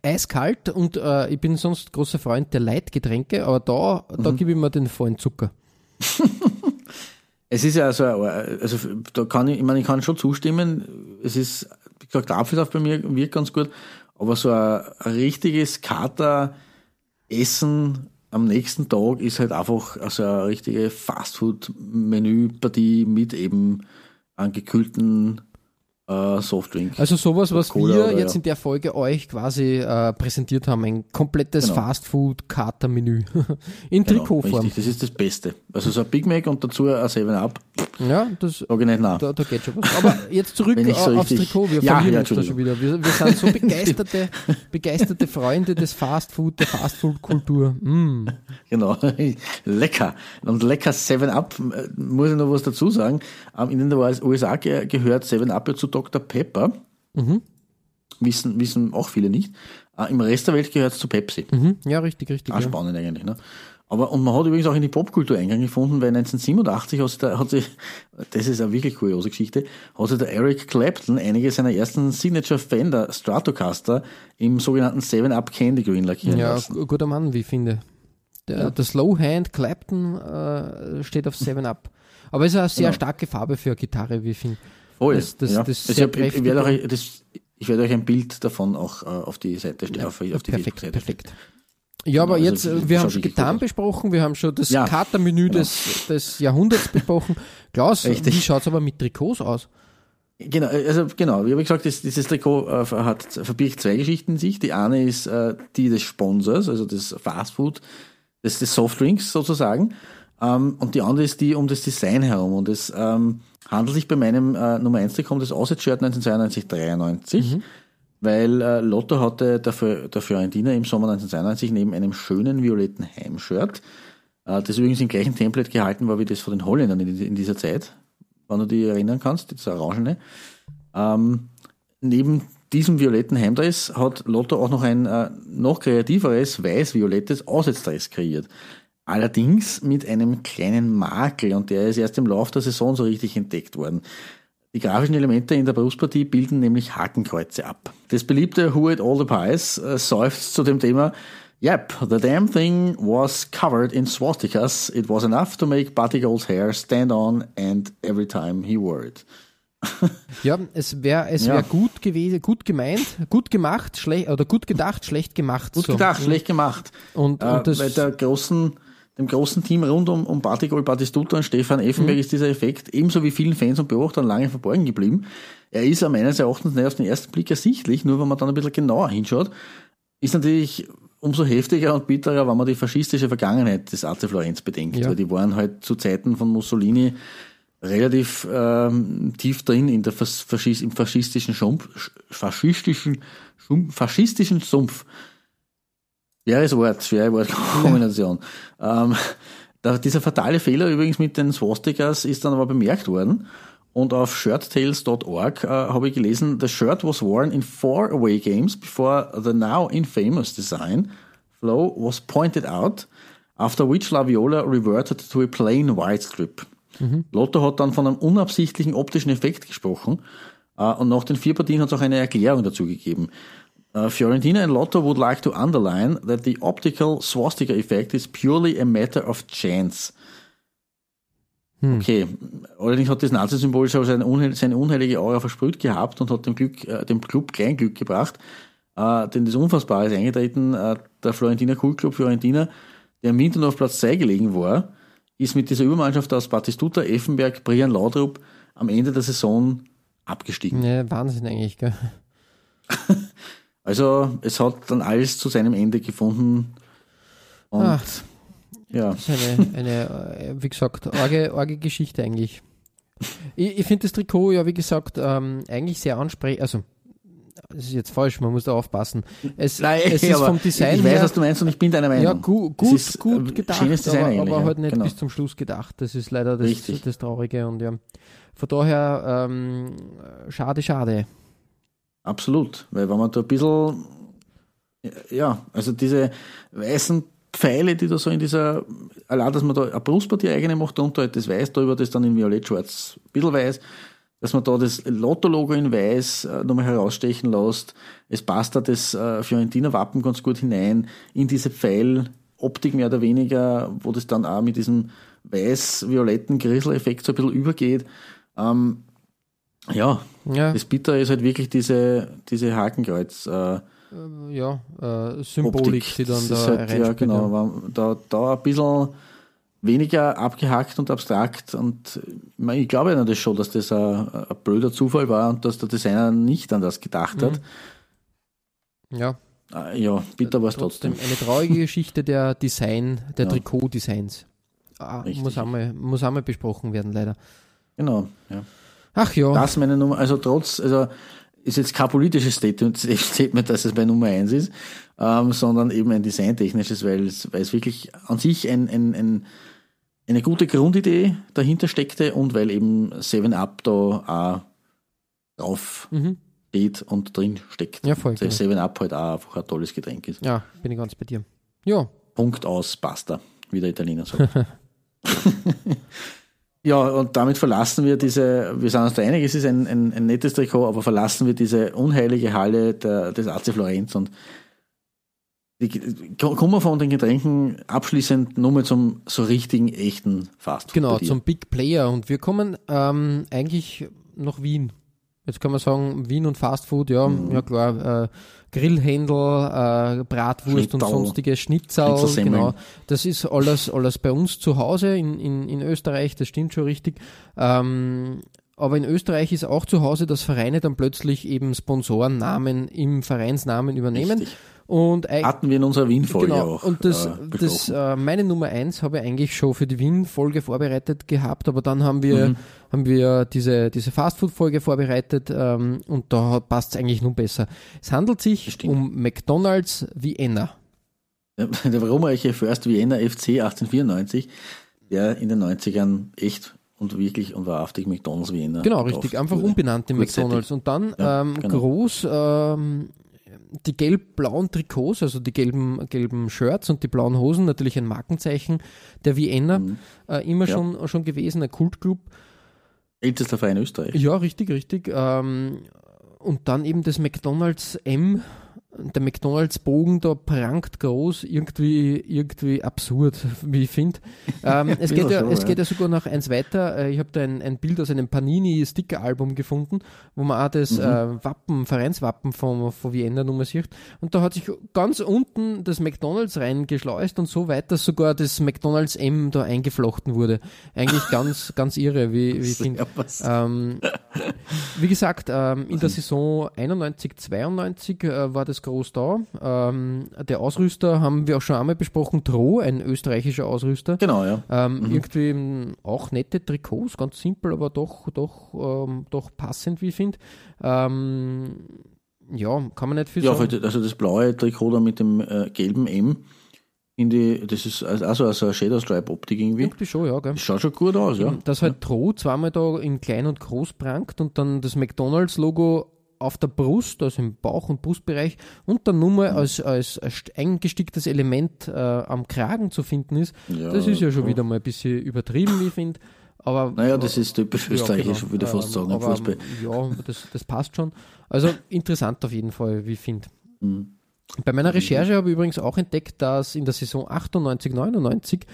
C: eiskalt und äh, ich bin sonst großer Freund der Leitgetränke, aber da,
D: Mhm.
C: da gebe ich mir den vollen Zucker.
D: Es ist ja so, also da kann ich, ich meine, ich kann schon zustimmen. Es ist, wie gesagt, der Apfelsaft bei mir wirkt ganz gut, aber so ein, ein richtiges Kater-Essen am nächsten Tag ist halt einfach also eine richtige Fastfood-Menüpartie mit eben einem äh, Softdrink.
C: Also sowas, was
D: Cola
C: wir jetzt
D: ja.
C: in der Folge euch quasi äh, präsentiert haben, ein komplettes
D: Genau.
C: Fastfood-Kater-Menü in
D: Genau,
C: Trikotform.
D: richtig, das ist das Beste. Also so ein Big Mac und dazu ein 7-Up,
C: ja, das,
D: ich nicht nein.
C: da, da geht schon was. Aber jetzt zurück
D: so
C: aufs Trikot, wir
D: Ja,
C: verlieren
D: ja,
C: uns da schon wieder. Wir, wir sind so begeisterte, begeisterte Freunde des Fastfood, der Fastfood-Kultur. Mm.
D: Genau, lecker. Und lecker 7-Up, äh, muss ich noch was dazu sagen. Ähm, In den USA ge gehört 7-Up ja zu Dr. Pepper.
C: Mhm.
D: Wissen, wissen auch viele nicht. Äh, Im Rest der Welt gehört es zu Pepsi.
C: Mhm. Ja, richtig, richtig.
D: Auch
C: Ja.
D: spannend eigentlich. Ne? Aber, und man hat übrigens auch in die Popkultur Eingang gefunden, weil 1987 hat sich, der, hat sich das ist eine wirklich kuriose Geschichte, hat sich der Eric Clapton einige seiner ersten Signature Fender Stratocaster im sogenannten 7-Up Candy Green lackieren
C: Ja,
D: lassen.
C: gu- guter Mann, wie ich finde. Der, Der Slow Hand Clapton äh, steht auf 7-Up. Aber es ist eine sehr
D: Genau.
C: starke Farbe für eine Gitarre, wie ich finde.
D: Voll,
C: Das- das-
D: ja.
C: das
D: Also ich, ich, werde euch, das, ich werde euch ein Bild davon auch äh, auf die Seite stellen, auf, auf die
C: perfekt,
D: Seite
C: perfekt. Ja, aber
D: also
C: jetzt,
D: das
C: äh, wir
D: schaut
C: haben schon getan
D: aus.
C: besprochen, wir haben schon das
D: Ja,
C: Katermenü
D: genau.
C: des, des Jahrhunderts besprochen. Klaus,
D: Richtig.
C: wie schaut's aber mit Trikots aus?
D: Genau, also genau, wie habe ich gesagt, das, dieses Trikot äh, hat, verbirgt zwei Geschichten in sich. Die eine ist äh, die des Sponsors, also des Fastfood, des, des Softdrinks sozusagen. Ähm, und die andere ist die um das Design herum. Und es ähm, handelt sich bei meinem äh, Nummer 1 Trikot um das Auswärtsshirt 1992-93, weil äh, Lotto hatte der, der Fiorentina im Sommer 1992 neben einem schönen violetten Heimshirt, äh, das übrigens im gleichen Template gehalten war wie das von den Holländern in, in dieser Zeit, wenn du dich erinnern kannst, das Orangene. Ähm, neben diesem violetten Heimdress hat Lotto auch noch ein äh, noch kreativeres weiß-violettes Auswärtsdress kreiert. Allerdings mit einem kleinen Makel und der ist erst im Laufe der Saison so richtig entdeckt worden. Die grafischen Elemente in der Brustpartie bilden nämlich Hakenkreuze ab. Das beliebte Who Ate All the Pies äh, seufzt zu dem Thema Yep, the damn thing was covered in swastikas. It was enough to make Buddy Gold's hair stand on and every time he wore it.
C: Ja, es wäre es
D: Ja.
C: wär gut gewesen, gut gemeint, gut gemacht, schlecht oder gut gedacht, schlecht gemacht.
D: Gut
C: so.
D: gedacht, schlecht gemacht.
C: Und,
D: Äh,
C: und das,
D: bei der großen, dem großen Team rund um, um Batigol, Batistuta und Stefan Effenberg
C: Mhm.
D: ist dieser Effekt ebenso wie vielen Fans und Beobachtern lange verborgen geblieben. Er ist am meines Erachtens nicht auf den ersten Blick ersichtlich, nur wenn man dann ein bisschen genauer hinschaut, ist natürlich umso heftiger und bitterer, wenn man die faschistische Vergangenheit des AC Florenz bedenkt,
C: Ja.
D: weil die waren halt zu Zeiten von Mussolini relativ ähm, tief drin in der Fas Faschis im faschistischen Schumpf, faschistischen, Schumpf, faschistischen Sumpf. Schweres Wort, schwere Wortkombination. ähm, dieser fatale Fehler übrigens mit den Swastikas ist dann aber bemerkt worden. Und auf shirttails.org äh, habe ich gelesen, the shirt was worn in four away games before the now infamous design flow was pointed out, after which Laviola reverted to a plain white strip. Lotto hat dann von einem unabsichtlichen optischen Effekt gesprochen äh, und nach den vier Partien hat es auch eine Erklärung dazu gegeben. Uh, Fiorentina and Lotto would like to underline that the optical swastika effect is purely a matter of chance. Okay, allerdings hat das Nazi-Symbol schon seine, unheil seine unheilige Aura versprüht gehabt und hat dem, Glück, äh, dem Club Kleinglück gebracht. Äh, denn das Unfassbare ist eingetreten, äh, der Florentiner Kultclub Fiorentina, der im Winter noch auf Platz 2 gelegen war, ist mit dieser Übermannschaft aus Batistuta, Effenberg, Brian Laudrup am Ende der Saison abgestiegen.
C: ne, Wahnsinn eigentlich, gell?
D: Also es hat dann alles zu seinem Ende gefunden. Und
C: Ah.
D: ja,
C: Das ist eine, eine äh, wie gesagt, arge, arge Geschichte eigentlich. Ich, ich finde das Trikot, ja, wie gesagt, ähm, eigentlich sehr ansprechend. Also, das ist jetzt falsch, man muss da aufpassen. Es,
D: Nein,
C: es ist vom Design
D: ich weiß,
C: her.
D: was du meinst und ich bin deiner Meinung.
C: Ja, gu, gut,
D: ist, äh,
C: gut gedacht,
D: schönes Design
C: aber, aber halt nicht
D: genau.
C: bis zum Schluss gedacht. Das ist leider das, das Traurige und ja. Von daher, ähm, schade, schade.
D: Absolut, weil wenn man da ein bisschen, ja, also diese weißen Pfeile, die da so in dieser, allein, dass man da eine Brustpartie eigene macht und halt das Weiß drüber, das dann in Violett-Schwarz, ein bisschen weiß, dass man da das Lotto-Logo in Weiß äh, nochmal herausstechen lässt. Es passt da das äh, Fiorentina-Wappen ganz gut hinein, in diese Pfeiloptik mehr oder weniger, wo das dann auch mit diesem weiß-violetten Grissel-Effekt so ein bisschen übergeht. Ähm, ja,
C: Ja,
D: das Bittere ist halt wirklich diese, diese Hakenkreuz. Äh,
C: ja, äh, Symbolik,
D: Optik.
C: die dann
D: Das
C: da
D: ist halt, ja, genau, wenn da, da ein bisschen weniger abgehackt und abstrakt und äh, ich glaube ja natürlich schon, dass das ein, ein blöder Zufall war und dass der Designer nicht an das gedacht hat.
C: Ja,
D: Äh, Ja, bitter war es
C: trotzdem
D: trotzdem.
C: eine traurige Geschichte der Design, der
D: Ja.
C: Trikot-Designs. Ah, muss, einmal, muss einmal besprochen werden, leider.
D: Genau, ja.
C: Ach ja,
D: Das meine Nummer, also trotz, also ist jetzt kein politisches Statement, Statement dass es bei Nummer eins ist, ähm, sondern eben ein designtechnisches, weil es, weil es wirklich an sich ein, ein, ein, eine gute Grundidee dahinter steckte und weil eben 7-Up da auch drauf
C: Mhm.
D: steht und drin steckt.
C: Ja, voll,
D: Und 7-Up halt auch einfach ein tolles Getränk ist.
C: ja, bin ich ganz bei dir. Ja,
D: Punkt aus, basta, wie der Italiener sagt. ja, und damit verlassen wir diese, wir sind uns da einig, es ist ein, ein, ein nettes Trikot, aber verlassen wir diese unheilige Halle der, des AC Florenz und die, kommen wir von den Getränken abschließend nur mal zum so richtigen, echten Fastfood.
C: genau, zum Big Player. Und wir kommen ähm, eigentlich nach Wien. Jetzt kann man sagen, Wien und Fastfood, ja,
D: Mhm.
C: ja klar, äh, Grillhändel, äh, Bratwurst und
D: Schnitzel,
C: sonstige Schnitzel,
D: Schnitzelsemmeln.
C: genau. Das ist alles, alles bei uns zu Hause in, in, in Österreich, das stimmt schon richtig. Ähm, aber in Österreich ist auch zu Hause, dass Vereine dann plötzlich eben Sponsorennamen im Vereinsnamen übernehmen.
D: Richtig.
C: Und eig-
D: Hatten wir in unserer Wien-Folge
C: Genau,
D: auch.
C: und das,
D: äh,
C: das äh, meine Nummer eins habe ich eigentlich schon für die Wien-Folge vorbereitet gehabt, aber dann haben wir,
D: Mhm.
C: haben wir diese, diese Fastfood-Folge vorbereitet ähm, und da passt es eigentlich nun besser. Es handelt sich um McDonalds Vienna.
D: Der ruhmreiche First Vienna FC 1894, der in den 90ern echt und wirklich und wahrhaftig McDonalds Vienna.
C: Genau, richtig. Einfach
D: wurde.
C: umbenannt in. McDonalds. Und dann
D: Ja,
C: ähm,
D: genau.
C: groß ähm, die gelb-blauen Trikots, also die gelben, gelben Shirts und die blauen Hosen, natürlich ein Markenzeichen der Vienna, äh, immer
D: Mhm. Ja.
C: schon, schon gewesen, ein Kultclub.
D: Ältester Verein Österreich.
C: Ja, richtig, richtig. Ähm, und dann eben das McDonalds M, der McDonalds-Bogen da prangt groß, irgendwie, irgendwie absurd, wie ich finde. Ähm, es, geht ja,
D: schon,
C: es
D: ja.
C: geht ja sogar noch eins weiter. Äh, Ich habe da ein, ein Bild aus einem Panini-Sticker-Album gefunden, wo man auch das
D: Mhm.
C: äh, Wappen, Vereinswappen von, von Vienna Nummer sieht. Und da hat sich ganz unten das McDonalds reingeschleust und so weit, dass sogar das McDonalds M da eingeflochten wurde. Eigentlich ganz, ganz irre, wie, wie ich finde. Ähm, wie gesagt, ähm, in der Saison 91, 92 äh, war das groß da. Ähm, der Ausrüster haben wir auch schon einmal besprochen, Tro, ein österreichischer Ausrüster.
D: Genau, ja.
C: Ähm, Irgendwie ähm, auch nette Trikots, ganz simpel, aber doch, doch, ähm, doch passend, wie ich finde. Ähm, ja, kann man nicht viel
D: Ja,
C: sagen.
D: also das blaue Trikot da mit dem äh, gelben M, in die, das ist also, also eine Shadow Stripe Optik irgendwie.
C: Irgendwie schon, ja, gell?
D: Das schaut schon gut aus, ja.
C: Dass halt Tro zweimal da in klein und groß prangt und dann das McDonalds-Logo auf der Brust, also im Bauch- und Brustbereich und dann nur
D: Mhm.
C: mal als, als, als eingesticktes Element äh, am Kragen zu finden ist,
D: Ja,
C: das ist ja schon
D: ja.
C: wieder mal ein bisschen übertrieben, wie ich finde. Aber
D: Naja, das ist typisch österreichisch, würde ich fast
C: Ähm,
D: sagen, im
C: aber,
D: Fußball.
C: Ja, das, das passt schon. Also interessant auf jeden Fall, wie ich finde.
D: Mhm.
C: Bei meiner Recherche habe ich übrigens auch entdeckt, dass in der Saison 98, 99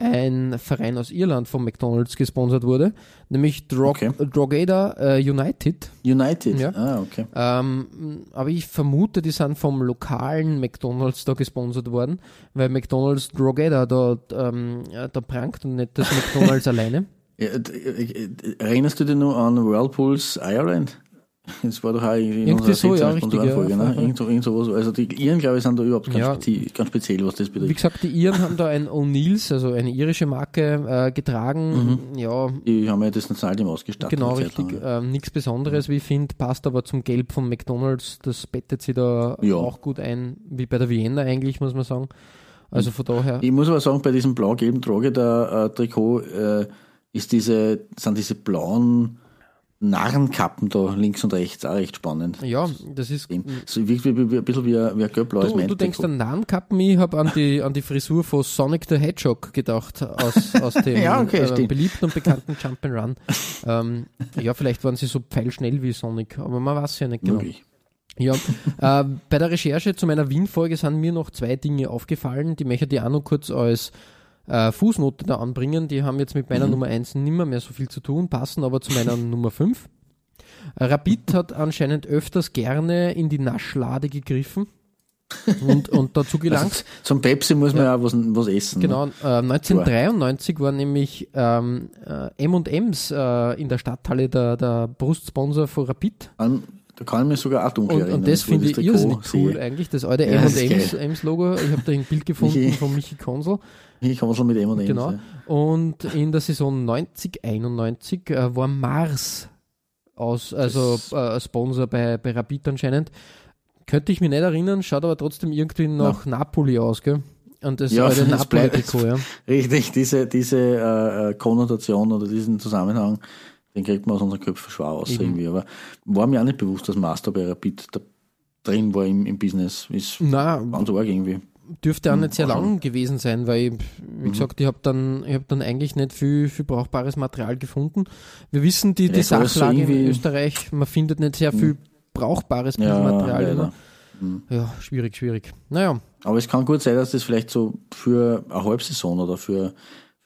C: ein Verein aus Irland von McDonalds gesponsert wurde, nämlich Drog
D: Okay.
C: Drogheda äh, United.
D: United,
C: Ja.
D: ah, okay.
C: Ähm, aber ich vermute, die sind vom lokalen McDonalds da gesponsert worden, weil McDonalds Drogheda da, ähm, da prangt und nicht das McDonalds alleine.
D: Äh, äh, erinnerst du dich nur an Whirlpools Ireland? Das war doch auch in
C: Irgendwie
D: unserer
C: so, ja, richtig, ja,
D: ne?
C: voll, voll.
D: Irgend, irgend sowas. Also die Iren, glaube ich, sind da überhaupt ganz,
C: Ja.
D: spezi ganz speziell, was das
C: Wie
D: betrifft.
C: gesagt, die Iren haben da ein O'Neills, also eine irische Marke, äh, getragen. Ja,
D: Die haben ja das Nationalteam ausgestattet.
C: Genau, richtig. Ähm, Nichts Besonderes, wie ich finde, passt aber zum Gelb von McDonalds. Das bettet sie da
D: Ja.
C: auch gut ein, wie bei der Vienna eigentlich, muss man sagen. Also von daher.
D: Ich muss aber sagen, bei diesem blau-gelben Droge der äh, Trikot äh, ist diese, sind diese blauen Narrenkappen da links und rechts auch recht spannend.
C: Ja, das ist.
D: So wirkt wie, wie, wie, ein bisschen wie ein, wie ein gelb-blaues
C: Du, du denkst an Nahenkappen, ich habe an die, an die Frisur von Sonic the Hedgehog gedacht, aus, aus dem
D: Ja, okay,
C: äh, beliebten und bekannten Jump'n'Run. ähm, ja, vielleicht waren sie so pfeilschnell wie Sonic, aber man weiß ja nicht genau.
D: Möglich.
C: Ja, äh, bei der Recherche zu meiner Wien-Folge sind mir noch zwei Dinge aufgefallen, die möchte ich auch noch kurz als äh, Fußnote da anbringen. Die haben jetzt mit meiner Nummer 1 nimmer mehr so viel zu tun, passen aber zu meiner Nummer 5. Rapid hat anscheinend öfters gerne in die Naschlade gegriffen. und, und dazu gelangt.
D: Also, zum Pepsi muss man ja, auch was, was essen.
C: Genau,
D: Ne?
C: äh, 1993 war nämlich ähm, äh, M&M's äh, in der Stadthalle der, der Brustsponsor von Rapid.
D: An, da kann ich mich sogar auch dunkel
C: Und,
D: erinnern.
C: und das finde ich irrsinnig cool
D: sehe.
C: eigentlich, das alte
D: Ja,
C: M&M's Logo. Ich habe da ein Bild gefunden von Michi Konsel.
D: Ich so mit M&M's.
C: Genau.
D: ja.
C: Und in der Saison 90, 91 äh, war Mars aus, also äh, Sponsor bei, bei Rapid anscheinend. Könnte ich mich nicht erinnern, schaut aber trotzdem irgendwie nach Napoli aus, gell? Und das
D: Ja,
C: alte
D: das
C: Napoli-Trikot, ja.
D: Richtig, diese, diese äh, äh, Konnotation oder diesen Zusammenhang, den kriegt man aus unseren Köpfen schwer aus
C: Eben.
D: irgendwie. Aber war mir auch nicht bewusst, dass Master bei Rapid da drin war im, im Business. Ist
C: Na,
D: ganz arg irgendwie.
C: Dürfte auch
D: Hm,
C: nicht sehr lang gewesen sein, weil ich,
D: Mhm.
C: wie gesagt, ich habe dann, ich hab dann eigentlich nicht viel, viel brauchbares Material gefunden. Wir wissen die, die Sachlage in Österreich, man findet nicht sehr viel brauchbares
D: Ja, leider.
C: immer. Ja, schwierig, schwierig. Naja,
D: Aber es kann gut sein, dass das vielleicht so für eine Halbsaison oder für,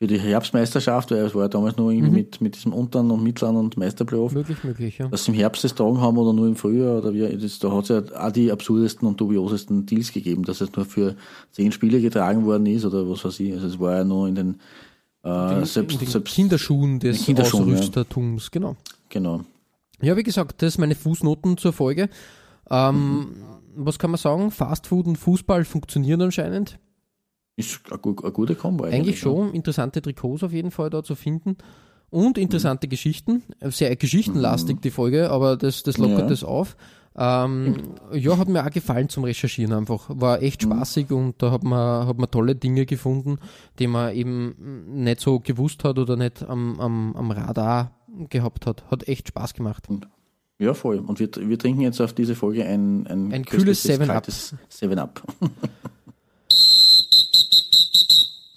D: für die Herbstmeisterschaft, weil es war ja damals nur
C: Mhm.
D: mit, mit diesem Untern und Mittlern und Meisterplayoff,
C: möglich, möglich, ja.
D: dass sie im Herbst das tragen haben oder nur im Frühjahr oder wie, das, da hat es ja auch die absurdesten und dubiosesten Deals gegeben, dass es nur für zehn Spiele getragen worden ist oder was weiß ich. Also es war ja nur in den, äh, selbst,
C: in den
D: selbst
C: Kinderschuhen des
D: Kinderschuhen, ja.
C: Ausrüstertums, genau.
D: genau.
C: Ja, wie gesagt, das meine Fußnoten zur Folge. Ähm, Was kann man sagen? Fastfood und Fußball funktionieren anscheinend.
D: Ist eine, gu- eine gute Kombo eigentlich.
C: Eigentlich schon. Interessante Trikots auf jeden Fall da zu finden. Und interessante Geschichten. Sehr geschichtenlastig die Folge, aber das, das lockert
D: Ja.
C: das auf. Ähm, ja, hat mir auch gefallen zum Recherchieren einfach. War echt spaßig und da hat man, hat man tolle Dinge gefunden, die man eben nicht so gewusst hat oder nicht am, am, am Radar gehabt hat. Hat echt Spaß gemacht.
D: Ja, voll. Und wir, wir trinken jetzt auf diese Folge ein, ein,
C: Ein kühles
D: köstliches,
C: 7-Up.
D: kaltes 7-Up.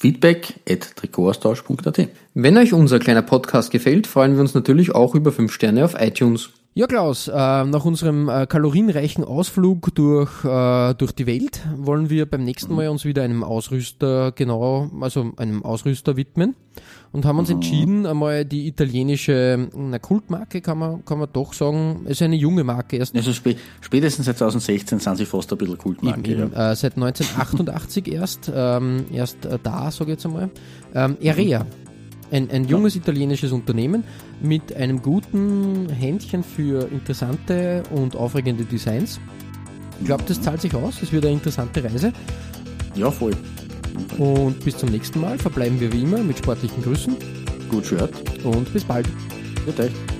D: Feedback at
G: Wenn euch unser kleiner Podcast gefällt, freuen wir uns natürlich auch über 5 Sterne auf iTunes.
C: Ja, Klaus, äh, nach unserem äh, kalorienreichen Ausflug durch, äh, durch die Welt wollen wir beim nächsten Mal uns wieder einem Ausrüster genau, also einem Ausrüster widmen und haben uns entschieden, einmal die italienische na, Kultmarke, kann man, kann man doch sagen, ist eine junge Marke, erst
D: Also spä spätestens seit 2016 sind sie fast ein bisschen Kultmarke.
C: Eben,
D: Ja.
C: äh, seit 1988 erst, ähm, erst da, sage ich jetzt einmal. Ähm, Erea, ein, ein junges italienisches Unternehmen mit einem guten Händchen für interessante und aufregende Designs. Ich glaube, das zahlt sich aus, es wird eine interessante Reise.
D: ja, voll.
C: Und bis zum nächsten Mal verbleiben wir wie immer mit sportlichen Grüßen
D: Gut Shirt.
C: und bis bald.
D: Euch.